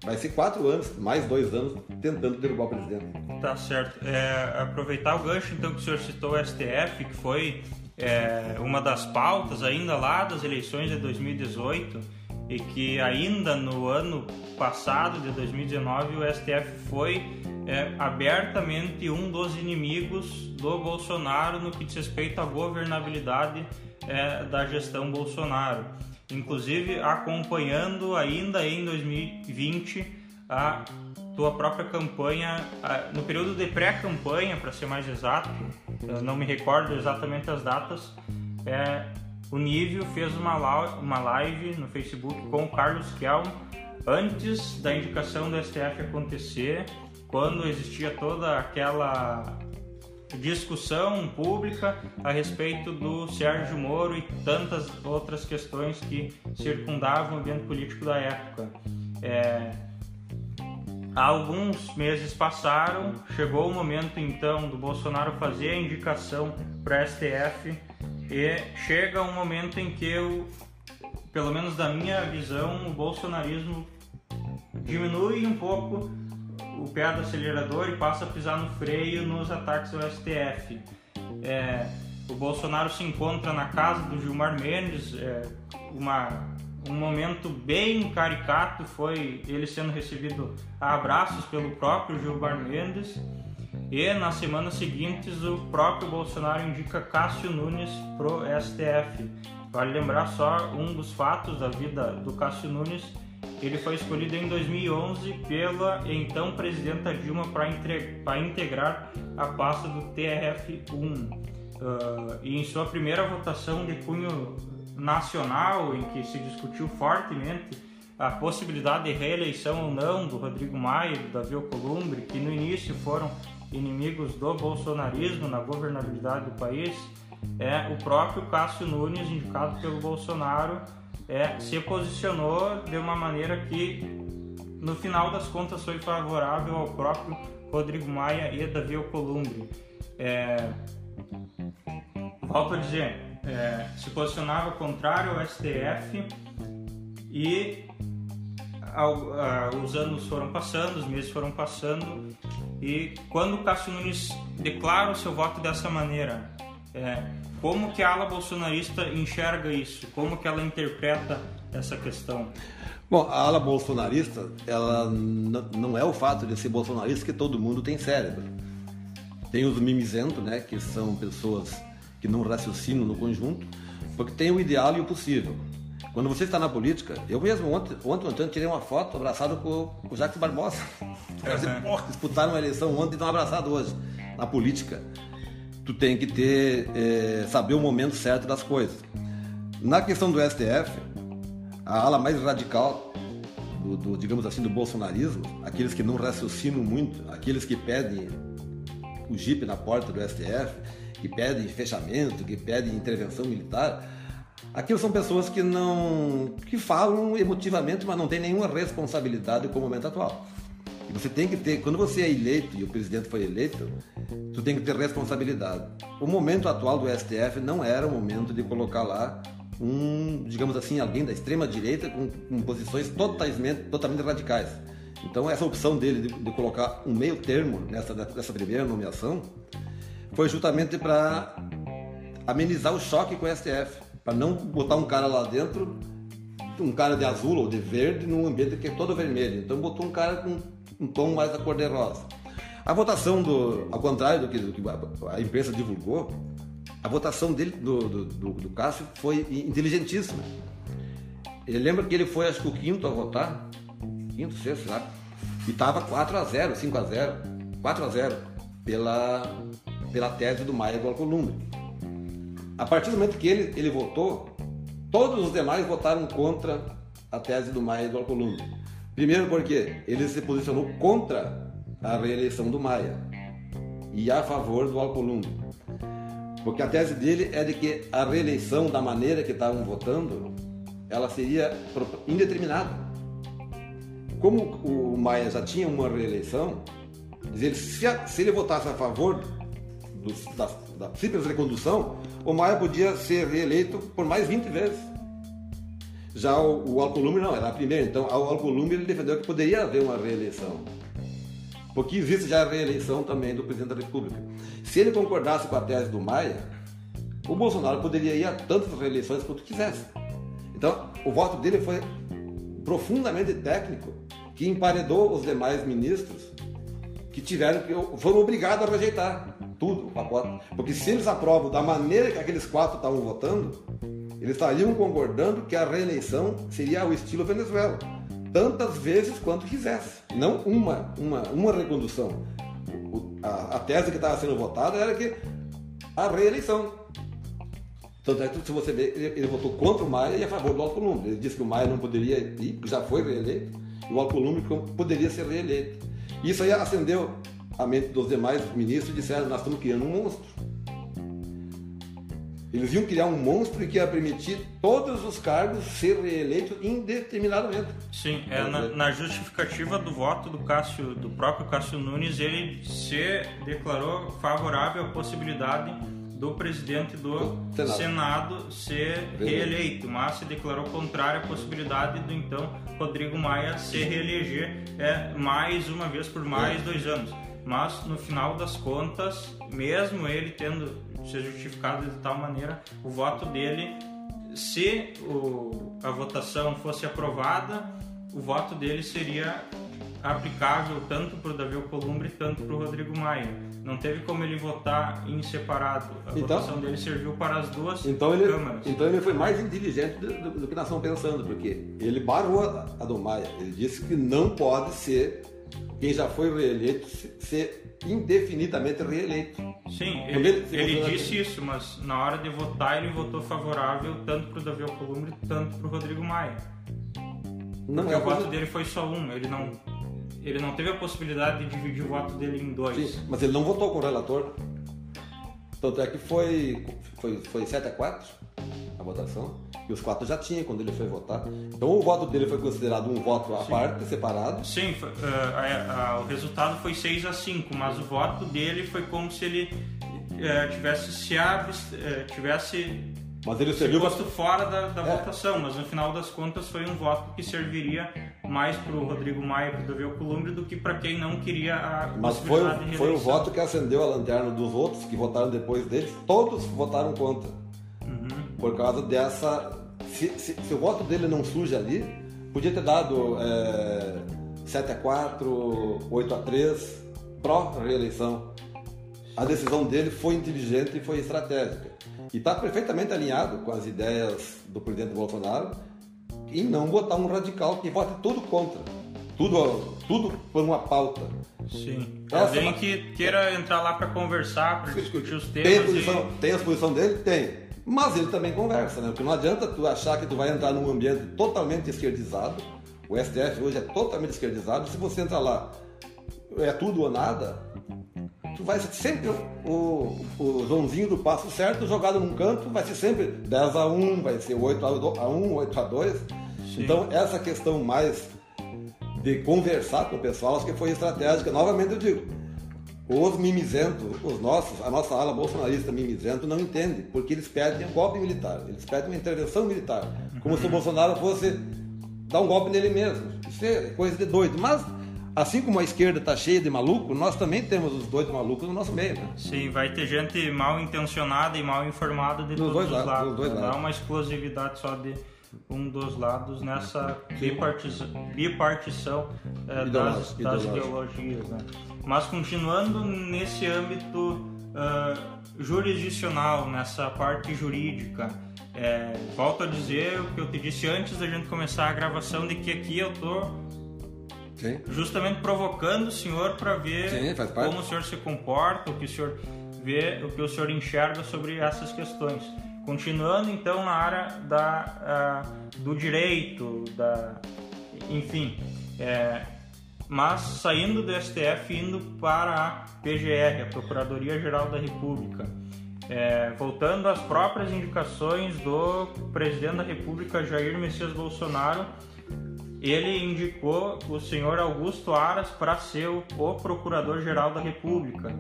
Vai ser quatro anos, mais dois anos, tentando derrubar o presidente. Tá certo. É, aproveitar o gancho, então, que o senhor citou o STF, que foi é, uma das pautas ainda lá das eleições de 2018 e que ainda no ano passado, de 2019, o STF foi é, abertamente um dos inimigos do Bolsonaro no que diz respeito à governabilidade é, da gestão Bolsonaro. Inclusive acompanhando ainda em 2020 a tua própria campanha, no período de pré-campanha, para ser mais exato, não me recordo exatamente as datas, é, o Nível fez uma, uma live no Facebook com o Carlos Kelm antes da indicação do STF acontecer, quando existia toda aquela discussão pública a respeito do Sérgio Moro e tantas outras questões que circundavam o ambiente político da época. É, alguns meses passaram, chegou o momento então do Bolsonaro fazer a indicação para STF e chega um momento em que eu, pelo menos da minha visão, o bolsonarismo diminui um pouco o pé do acelerador e passa a pisar no freio nos ataques ao STF. É, o Bolsonaro se encontra na casa do Gilmar Mendes, é, uma, um momento bem caricato foi ele sendo recebido a abraços pelo próprio Gilmar Mendes e nas semanas seguintes, o próprio Bolsonaro indica Cássio Nunes pro STF. Vale lembrar só um dos fatos da vida do Cássio Nunes. Ele foi escolhido em 2011 pela então presidenta Dilma para integrar a pasta do TRF1. Uh, ah, e em sua primeira votação de cunho nacional, em que se discutiu fortemente a possibilidade de reeleição ou não do Rodrigo Maia e do Davi Alcolumbre, que no início foram inimigos do bolsonarismo na governabilidade do país, é o próprio Cássio Nunes, indicado pelo Bolsonaro, é, se posicionou de uma maneira que, no final das contas, foi favorável ao próprio Rodrigo Maia e Davi Alcolumbre. É, volto a dizer, é, se posicionava contrário ao STF e ao, a, os anos foram passando, os meses foram passando e quando o Cássio Nunes declara o seu voto dessa maneira, é, como que a ala bolsonarista enxerga isso? Como que ela interpreta essa questão? Bom, a ala bolsonarista, ela não é o fato de ser bolsonarista que todo mundo tem cérebro. Tem os mimizentos, né, que são pessoas que não raciocinam no conjunto, porque tem o ideal e o possível. Quando você está na política, eu mesmo ontem, ontem, ontem tirei uma foto abraçado com, com o Jacques Barbosa. Uhum. disputaram uma eleição ontem e estão abraçados hoje. Na política, tu tem que ter, é, saber o momento certo das coisas. Na questão do STF, a ala mais radical do, do, digamos assim, do bolsonarismo, aqueles que não raciocinam muito, aqueles que pedem o jipe na porta do STF, que pedem fechamento, que pedem intervenção militar, Aquilo são pessoas que não que falam emotivamente, mas não têm nenhuma responsabilidade com o momento atual. E você tem que ter, quando você é eleito e o presidente foi eleito, tu tem que ter responsabilidade. O momento atual do STF não era o momento de colocar lá um, digamos assim, alguém da extrema direita com, com posições totalmente, totalmente radicais. Então essa opção dele de, de colocar um meio termo nessa, nessa primeira nomeação foi justamente para amenizar o choque com o STF para não botar um cara lá dentro, um cara de azul ou de verde, num ambiente que é todo vermelho. Então botou um cara com um tom mais da cor de rosa. A votação do, ao contrário do que, do que a imprensa divulgou, a votação dele, do, do, do, do Cássio, foi inteligentíssima. Ele lembra que ele foi, acho que o quinto a votar, quinto, sexto, sei lá, e estava 4 a 0 5 a 0 4 a 0 pela, pela tese do Maia do Alcolumbre. A partir do momento que ele, ele votou, todos os demais votaram contra a tese do Maia e do Alcolumbre. Primeiro porque ele se posicionou contra a reeleição do Maia e a favor do Alcolumbre. Porque a tese dele é de que a reeleição da maneira que estavam votando, ela seria indeterminada. Como o Maia já tinha uma reeleição, se, ele votasse a favor do, da, da simples recondução, o Maia podia ser reeleito por mais 20 vezes. Já o, o Alcolumbre não, era a primeira. Então, o Alcolumbre ele defendeu que poderia haver uma reeleição. Porque existe já a reeleição também do presidente da República. Se ele concordasse com a tese do Maia, o Bolsonaro poderia ir a tantas reeleições quanto quisesse. Então, o voto dele foi profundamente técnico, que emparedou os demais ministros que tiveram que foram obrigados a rejeitar tudo o pacote. Porque se eles aprovam da maneira que aqueles quatro estavam votando, eles estariam concordando que a reeleição seria ao estilo Venezuela, tantas vezes quanto quisesse, não uma, uma, uma recondução. O, a, a, tese que estava sendo votada era que a reeleição. Tanto é que se você vê, ele, ele votou contra o Maia e a favor do Alcolumbre. Ele disse que o Maia não poderia ir, já foi reeleito, e o Alcolumbre poderia ser reeleito. Isso aí acendeu a mente dos demais ministros e disseram: nós estamos criando um monstro. Eles iam criar um monstro que ia permitir todos os cargos ser reeleitos indeterminadamente. Sim, é, na, na, justificativa do voto do Cássio, do próprio Cássio Nunes, ele se declarou favorável à possibilidade do presidente do Senado, Senado ser reeleito, mas se declarou contrário à possibilidade do então Rodrigo Maia se reeleger é, mais uma vez por mais é. dois anos mas no final das contas, mesmo ele tendo se justificado de tal maneira, o voto dele, se o, a votação fosse aprovada, o voto dele seria aplicável tanto para o Davi Alcolumbre tanto para o Rodrigo Maia. Não teve como ele votar em separado. A então, votação dele serviu para as duas então ele, câmaras. Então ele foi mais inteligente do, do, do que nós estamos pensando, porque ele barrou a, a do Maia. Ele disse que não pode ser quem já foi reeleito ser indefinidamente reeleito. Sim, ele, ele, ele disse isso, mas na hora de votar ele votou favorável tanto para o Davi Alcolumbre quanto para o Rodrigo Maia. Não Porque é o voto dele foi só um, ele não, ele não teve a possibilidade de dividir o voto dele em dois. Sim, mas ele não votou com o relator. Tanto é que foi, foi, foi 7 a 4 a votação, e os quatro já tinham quando ele foi votar. Então o voto dele foi considerado um voto à Sim. parte, separado. Sim, foi, uh, uh, o resultado foi 6 a 5, mas o voto dele foi como se ele uh, tivesse se tivesse mas ele serviu posto fora da, da é. votação, mas no final das contas foi um voto que serviria mais para o Rodrigo Maia e para o Davi Alcolumbre do que para quem não queria a Mas foi, foi o voto que acendeu a lanterna dos outros que votaram depois dele, todos votaram contra. Uhum. Por causa dessa. Se, se, se, o voto dele não surge ali, podia ter dado é, 7 a 4, 8 a 3 pró-reeleição. A decisão dele foi inteligente e foi estratégica. E está perfeitamente alinhado com as ideias do presidente Bolsonaro em não botar um radical que vote tudo contra. Tudo, tudo por uma pauta. Sim. Alguém que queira entrar lá para conversar, para discutir os temas. Tem a, posição, e... tem a posição dele? Tem. Mas ele também conversa, né? Porque não adianta tu achar que tu vai entrar num ambiente totalmente esquerdizado. O STF hoje é totalmente esquerdizado. Se você entrar lá, é tudo ou nada, tu vai ser sempre o, o Joãozinho do passo certo jogado num canto, vai ser sempre 10 a 1, vai ser 8 a 1, 8 a 2. Sim. Então essa questão mais de conversar com o pessoal, acho que foi estratégica. Novamente eu digo, os mimizentos, os nossos, a nossa ala bolsonarista mimizento não entende, porque eles pedem um golpe militar, eles pedem uma intervenção militar, como se o Bolsonaro fosse dar um golpe nele mesmo. Isso é coisa de doido. Mas assim como a esquerda está cheia de maluco, nós também temos os dois malucos no nosso meio. Né? Sim, vai ter gente mal intencionada e mal informada de todos os lados. Dois lados. Dá uma explosividade só de um dos lados nessa bipartição, bipartição é, das, das ideologias. Né? Mas continuando nesse âmbito uh, jurisdicional, nessa parte jurídica, é, volto a dizer o que eu te disse antes da gente começar a gravação, de que aqui eu estou Sim. justamente provocando o senhor para ver Sim, como o senhor se comporta, o que o senhor vê, o que o senhor enxerga sobre essas questões. Continuando então na área da, uh, do direito, da, enfim, é, mas saindo do STF indo para a PGR, a Procuradoria Geral da República. É, voltando às próprias indicações do presidente da República Jair Messias Bolsonaro ele indicou o senhor Augusto Aras para ser o, Procurador-Geral da República.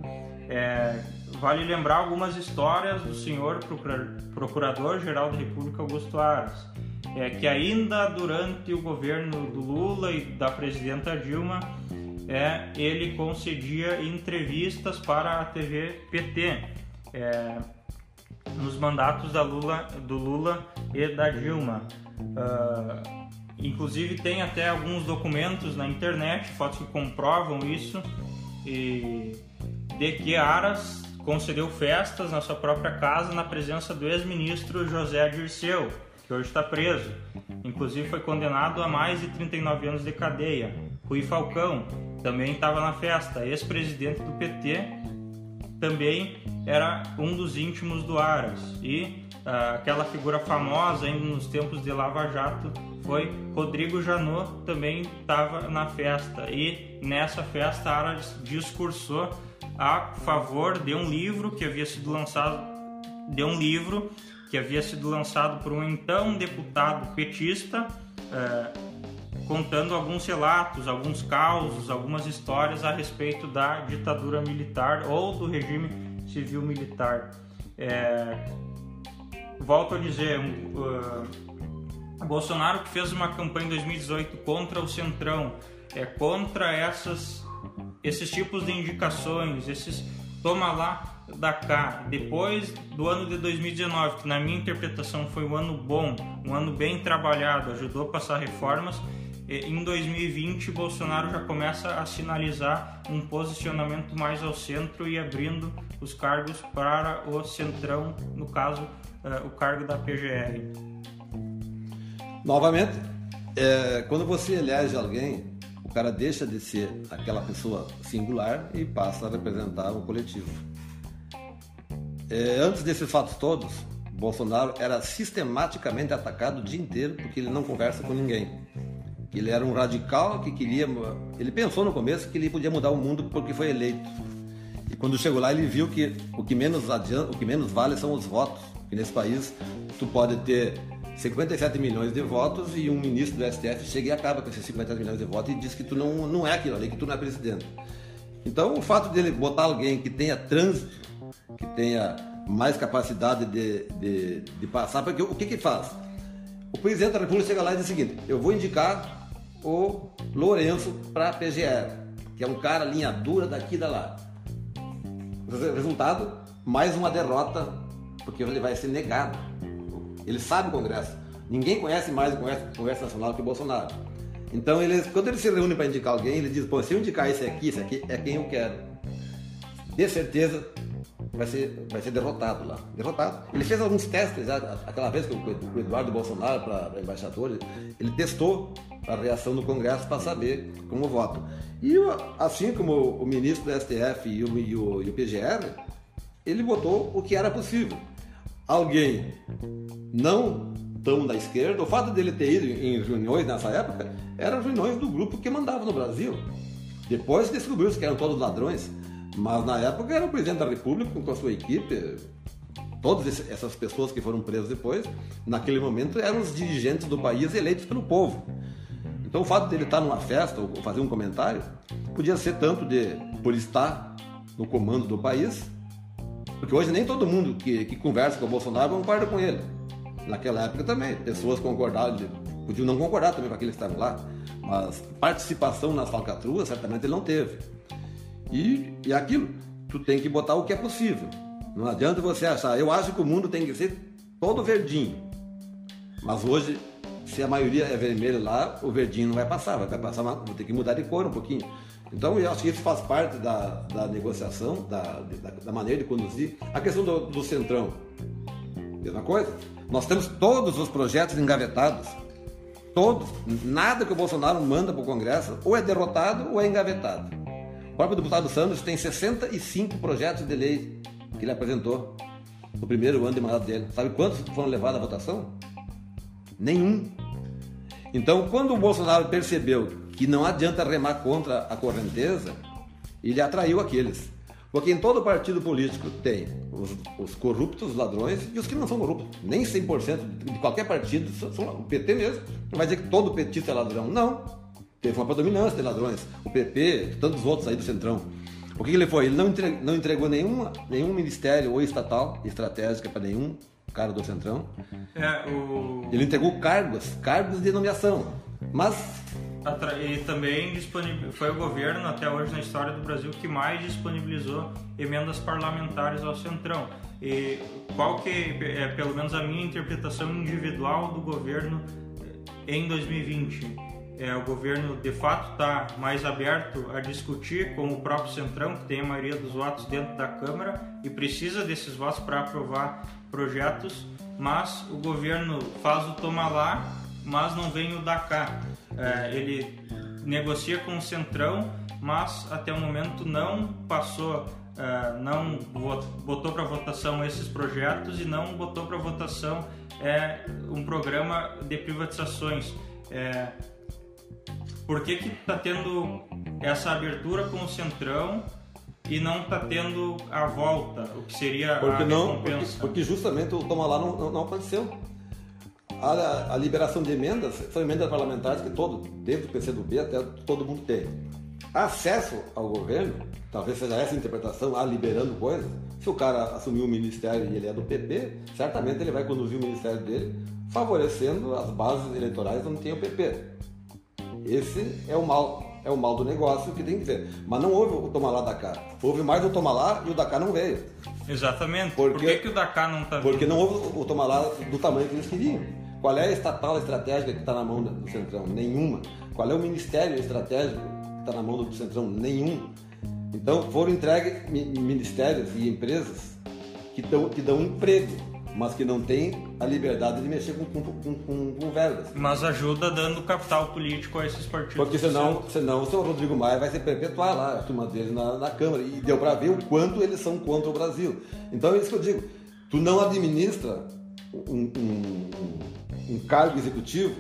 É, vale lembrar algumas histórias do senhor Procurador-Geral da República Augusto Aras, é, que ainda durante o governo do Lula e da presidenta Dilma, é, ele concedia entrevistas para a TV PT. É, nos mandatos da Lula, do Lula e da Dilma. Uh, Inclusive tem até alguns documentos na internet, fotos que comprovam isso, de que Aras concedeu festas na sua própria casa na presença do ex-ministro José Dirceu, que hoje está preso. Inclusive foi condenado a mais de 39 anos de cadeia. Rui Falcão também estava na festa, ex-presidente do PT, também era um dos íntimos do Aras. E uh, aquela figura famosa ainda nos tempos de Lava Jato foi Rodrigo Janot também estava na festa e nessa festa Aras discursou a favor de um livro que havia sido lançado de um livro que havia sido lançado por um então deputado petista é, contando alguns relatos, alguns causos, algumas histórias a respeito da ditadura militar ou do regime civil militar. É, volto a dizer, uh, Bolsonaro que fez uma campanha em 2018 contra o Centrão, é contra essas, esses tipos de indicações, esses toma lá da cá. Depois do ano de 2019, que na minha interpretação foi um ano bom, um ano bem trabalhado, ajudou a passar reformas, em 2020 Bolsonaro já começa a sinalizar um posicionamento mais ao centro e abrindo os cargos para o centrão, no caso, uh, o cargo da PGR. Novamente, é, quando você elege alguém, o cara deixa de ser aquela pessoa singular e passa a representar o coletivo. É, antes desses fatos todos, Bolsonaro era sistematicamente atacado o dia inteiro porque ele não conversa com ninguém. Ele era um radical que queria. Ele pensou no começo que ele podia mudar o mundo porque foi eleito. E quando chegou lá, ele viu que o que menos adianta, o que menos vale são os votos. Que nesse país tu pode ter 57 milhões de votos e um ministro do STF chega e acaba com esses 57 milhões de votos e diz que tu não, não é aquilo ali, que tu não é presidente. Então, o fato dele botar alguém que tenha trânsito, que tenha mais capacidade de, de, de passar, porque o que que faz? O presidente da República chega lá e diz o seguinte: eu vou indicar o Lourenço para a PGR, que é um cara linha dura daqui e da lá. Resultado: mais uma derrota, porque ele vai ser negado. Ele sabe o Congresso. Ninguém conhece mais o Congresso, o Congresso Nacional que o Bolsonaro. Então, quando eles se reúnem para indicar alguém, ele diz: se eu indicar esse aqui, esse aqui é quem eu quero. De certeza vai ser, vai ser derrotado lá. Derrotado. Ele fez alguns testes já, aquela vez com o Eduardo Bolsonaro para embaixador, ele testou a reação do Congresso para saber como vota. E assim como o ministro do STF e o, e o, e o PGR, ele votou o que era possível. Alguém não tão da esquerda, o fato dele ter ido em reuniões nessa época eram reuniões do grupo que mandava no Brasil. Depois descobriu-se que eram todos ladrões. Mas na época era o presidente da República com a sua equipe, todas essas pessoas que foram presas depois, naquele momento eram os dirigentes do país eleitos pelo povo. Então o fato dele estar numa festa ou fazer um comentário podia ser tanto de por estar no comando do país, porque hoje nem todo mundo que, que conversa com o Bolsonaro concorda com ele. Naquela época também, pessoas concordaram, podiam não concordar também com aqueles que estavam lá, mas participação nas falcatruas certamente ele não teve. E, e aquilo, tu tem que botar o que é possível. Não adianta você achar, eu acho que o mundo tem que ser todo verdinho. Mas hoje, se a maioria é vermelho lá, o verdinho não vai passar, vai passar, vai ter que mudar de cor um pouquinho. Então eu acho que isso faz parte da, da negociação, da, da, da, maneira de conduzir. A questão do, do centrão, mesma coisa. Nós temos todos os projetos engavetados. Todos. Nada que o Bolsonaro manda para o Congresso ou é derrotado ou é engavetado próprio deputado Sanders tem 65 projetos de lei que ele apresentou no primeiro ano de mandato dele. Sabe quantos foram levados à votação? Nenhum. Então, quando o Bolsonaro percebeu que não adianta remar contra a correnteza, ele atraiu aqueles. Porque em todo partido político tem os, os corruptos, os ladrões e os que não são corruptos. Nem 100% de qualquer partido, são, o PT mesmo. Não vai dizer que todo petista é ladrão. Não teve uma predominância de ladrões. O PP, tantos outros aí do Centrão. O que, que ele foi? Ele não entregou, não entregou nenhuma, nenhum ministério ou estatal estratégica para nenhum cara do Centrão. É, o... Ele entregou cargos, cargos de nomeação. Mas. E também foi o governo, até hoje na história do Brasil, que mais disponibilizou emendas parlamentares ao Centrão. E qual que é, pelo menos a minha interpretação individual do governo em 2020? é, o governo de fato está mais aberto a discutir com o próprio Centrão, que tem a maioria dos votos dentro da Câmara e precisa desses votos para aprovar projetos, mas o governo faz o tomar lá, mas não vem o dar cá. É, ele negocia com o Centrão, mas até o momento não passou, é, não botou para votação esses projetos e não botou para votação é, um programa de privatizações. É, por que que tá tendo essa abertura com o Centrão e não está tendo a volta, o que seria porque a não? Porque, porque, justamente o toma lá não, não, não aconteceu. A, a, liberação de emendas são emendas parlamentares que todo, dentro do PCdoB até todo mundo tem. Acesso ao governo, talvez seja essa a interpretação, a liberando coisas. Se o cara assumiu o ministério e ele é do PP, certamente ele vai conduzir o ministério dele favorecendo as bases eleitorais onde tem o PP. Esse é o mal, é o mal do negócio que tem que ser. Mas não houve o tomar lá da cá. Houve mais o tomar lá e o Dakar não veio. Exatamente. Porque, Por que, que o Dakar não está Porque não houve o tomar lá do tamanho que eles queriam. Qual é a estatal estratégica que está na mão do Centrão? Nenhuma. Qual é o ministério estratégico que está na mão do Centrão? Nenhum. Então foram entregues ministérios e empresas que, dão, que dão emprego mas que não tem a liberdade de mexer com, com, com, com, com verbas. Mas ajuda dando capital político a esses partidos. Porque senão, senão o seu Rodrigo Maia vai se perpetuar lá, a turma dele na, na Câmara. E deu para ver o quanto eles são contra o Brasil. Então é isso que eu digo. Tu não administra um, um, um cargo executivo.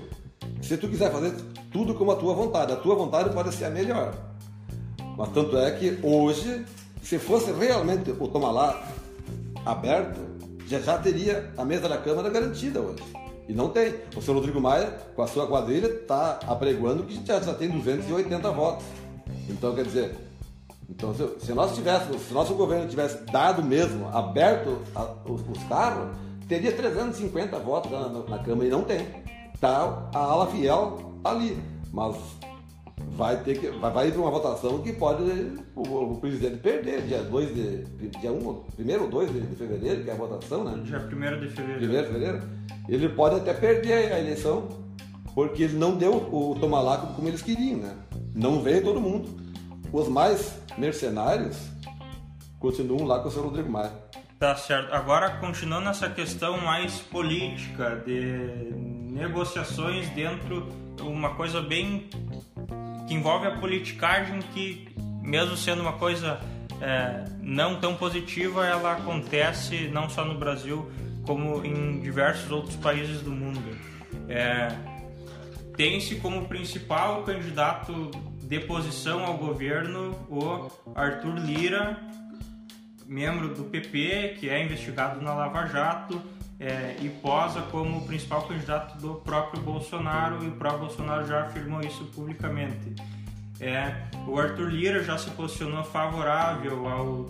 Se tu quiser fazer, tudo como a tua vontade. A tua vontade pode ser a melhor. Mas tanto é que hoje, se fosse realmente o toma lá aberto, já, já teria a mesa da Câmara garantida hoje. E não tem. O senhor Rodrigo Maia, com a sua quadrilha, está apregoando que já, já tem 280 votos. Então, quer dizer, então, se, se, nós tivéssemos, se nosso governo tivesse dado mesmo, aberto a, os, os, carros, teria 350 votos na, na, na, Câmara e não tem. Tá a ala fiel ali. Mas vai ter que. Vai, vai ir para uma votação que pode o, o, presidente perder dia 2 de. Dia 1, um, primeiro ou 2 de, de, fevereiro, que é a votação, né? Dia 1 de fevereiro. 1 de fevereiro. Ele pode até perder a eleição, porque ele não deu o tomalaco como eles queriam, né? Não veio todo mundo. Os mais mercenários continuam lá com o seu Rodrigo Maia. Tá certo. Agora, continuando essa questão mais política, de negociações dentro, uma coisa bem que envolve a politicagem que, mesmo sendo uma coisa é, não tão positiva, ela acontece não só no Brasil, como em diversos outros países do mundo. É, Tem-se como principal candidato de posição ao governo o Arthur Lira, membro do PP, que é investigado na Lava Jato é, e posa como principal candidato do próprio Bolsonaro, e o próprio Bolsonaro já afirmou isso publicamente. É, o Arthur Lira já se posicionou favorável ao,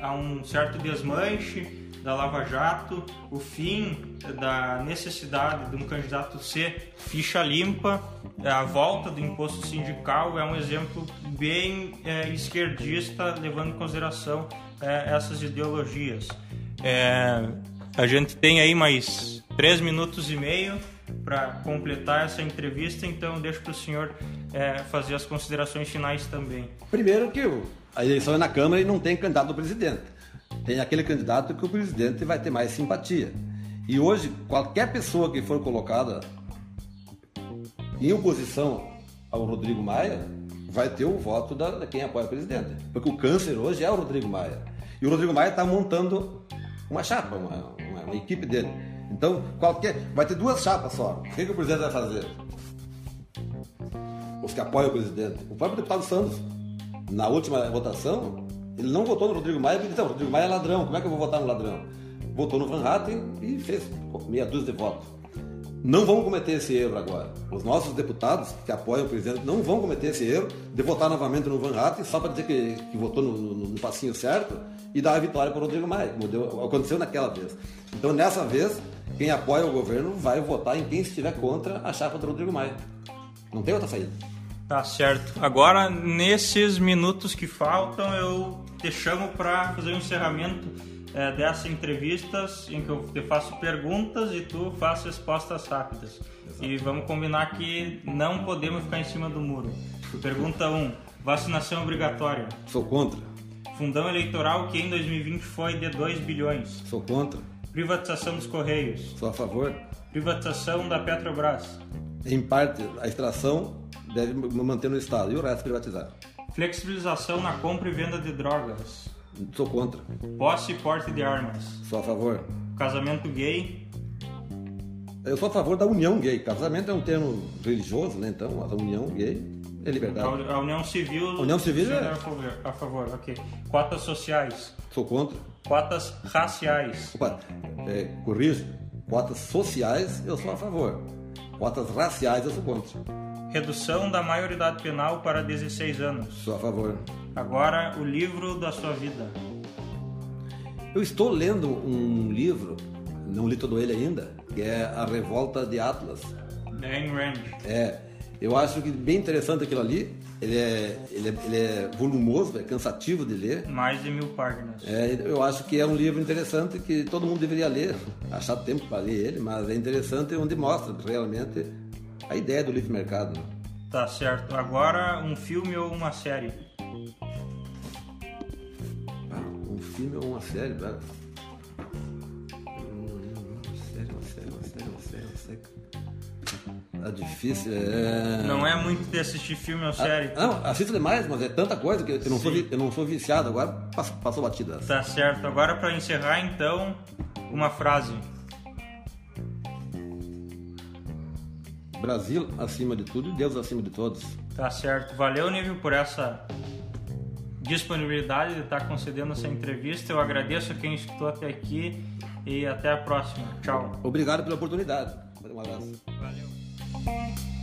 a um certo desmanche da Lava Jato, o fim da necessidade de um candidato ser ficha limpa, a volta do imposto sindical é um exemplo bem é, esquerdista, levando em consideração é, essas ideologias. É, a gente tem aí mais três minutos e meio para completar essa entrevista, então deixo para o senhor é, fazer as considerações finais também. Primeiro que a eleição é na Câmara e não tem candidato presidente tem aquele candidato que o presidente vai ter mais simpatia. E hoje, qualquer pessoa que for colocada em oposição ao Rodrigo Maia vai ter o voto da, quem apoia o presidente. Porque o câncer hoje é o Rodrigo Maia. E o Rodrigo Maia está montando uma chapa, uma, uma, uma, equipe dele. Então, qualquer. Vai ter duas chapas só. O que, que o presidente vai fazer? Os que apoiam o presidente. O próprio deputado Santos, na última votação, ele não votou no Rodrigo Maia porque disse, o Rodrigo Maia é ladrão, como é que eu vou votar no ladrão? Votou no Van Hatten e fez meia dúzia de votos. Não vão cometer esse erro agora. Os nossos deputados que apoiam o presidente não vão cometer esse erro de votar novamente no Van Hatten só para dizer que, que votou no, no, no, passinho certo e dar a vitória para o Rodrigo Maia, como deu, aconteceu naquela vez. Então, nessa vez, quem apoia o governo vai votar em quem estiver contra a chapa do Rodrigo Maia. Não tem outra saída. Tá certo. Agora, nesses minutos que faltam, eu te chamo para fazer um encerramento é, dessas entrevistas em que eu te faço perguntas e tu faz respostas rápidas. Exato. E vamos combinar que não podemos ficar em cima do muro. Pergunta 1. Um, vacinação obrigatória. Sou contra. Fundão eleitoral que em 2020 foi de 2 bilhões. Sou contra. Privatização dos Correios. Sou a favor. Privatização da Petrobras. Em parte, a extração deve manter no Estado e o resto privatizar. Flexibilização na compra e venda de drogas. Sou contra. Posse e porte de armas. Sou a favor. Casamento gay. Eu sou a favor da união gay. Casamento é um termo religioso, né? Então, a união gay é liberdade. A união civil. A união civil é. A favor, a favor, ok. Cotas sociais. Sou contra. Cotas raciais. Opa, é, corrijo. Cotas sociais, eu sou a favor. Cotas raciais, eu sou contra. Redução da maioridade penal para 16 anos. Sou a favor. Agora, o livro da sua vida. Eu estou lendo um livro, não li todo ele ainda, que é A Revolta de Atlas. Ayn Rand. É. Eu acho que bem interessante aquilo ali. Ele é, ele é, ele é volumoso, é cansativo de ler. Mais de mil páginas. É, eu acho que é um livro interessante que todo mundo deveria ler. Achar tempo para ler ele, mas é interessante onde mostra realmente a ideia do livre mercado. Tá certo. Agora, um filme ou uma série? Ah, um filme ou uma série, velho? Uma série, uma série, uma série, uma série, uma série. Tá difícil, é... Não é muito de assistir filme ou série? Ah, não, assisto demais, mas é tanta coisa que eu não, sou, eu não sou viciado. Agora passou, passou batida. Tá certo. Agora, para encerrar, então, uma frase. Brasil acima de tudo e Deus acima de todos. Tá certo. Valeu, Nível, por essa disponibilidade de estar concedendo essa entrevista. Eu agradeço a quem escutou até aqui e até a próxima. Tchau. Obrigado pela oportunidade. Um abraço. Valeu.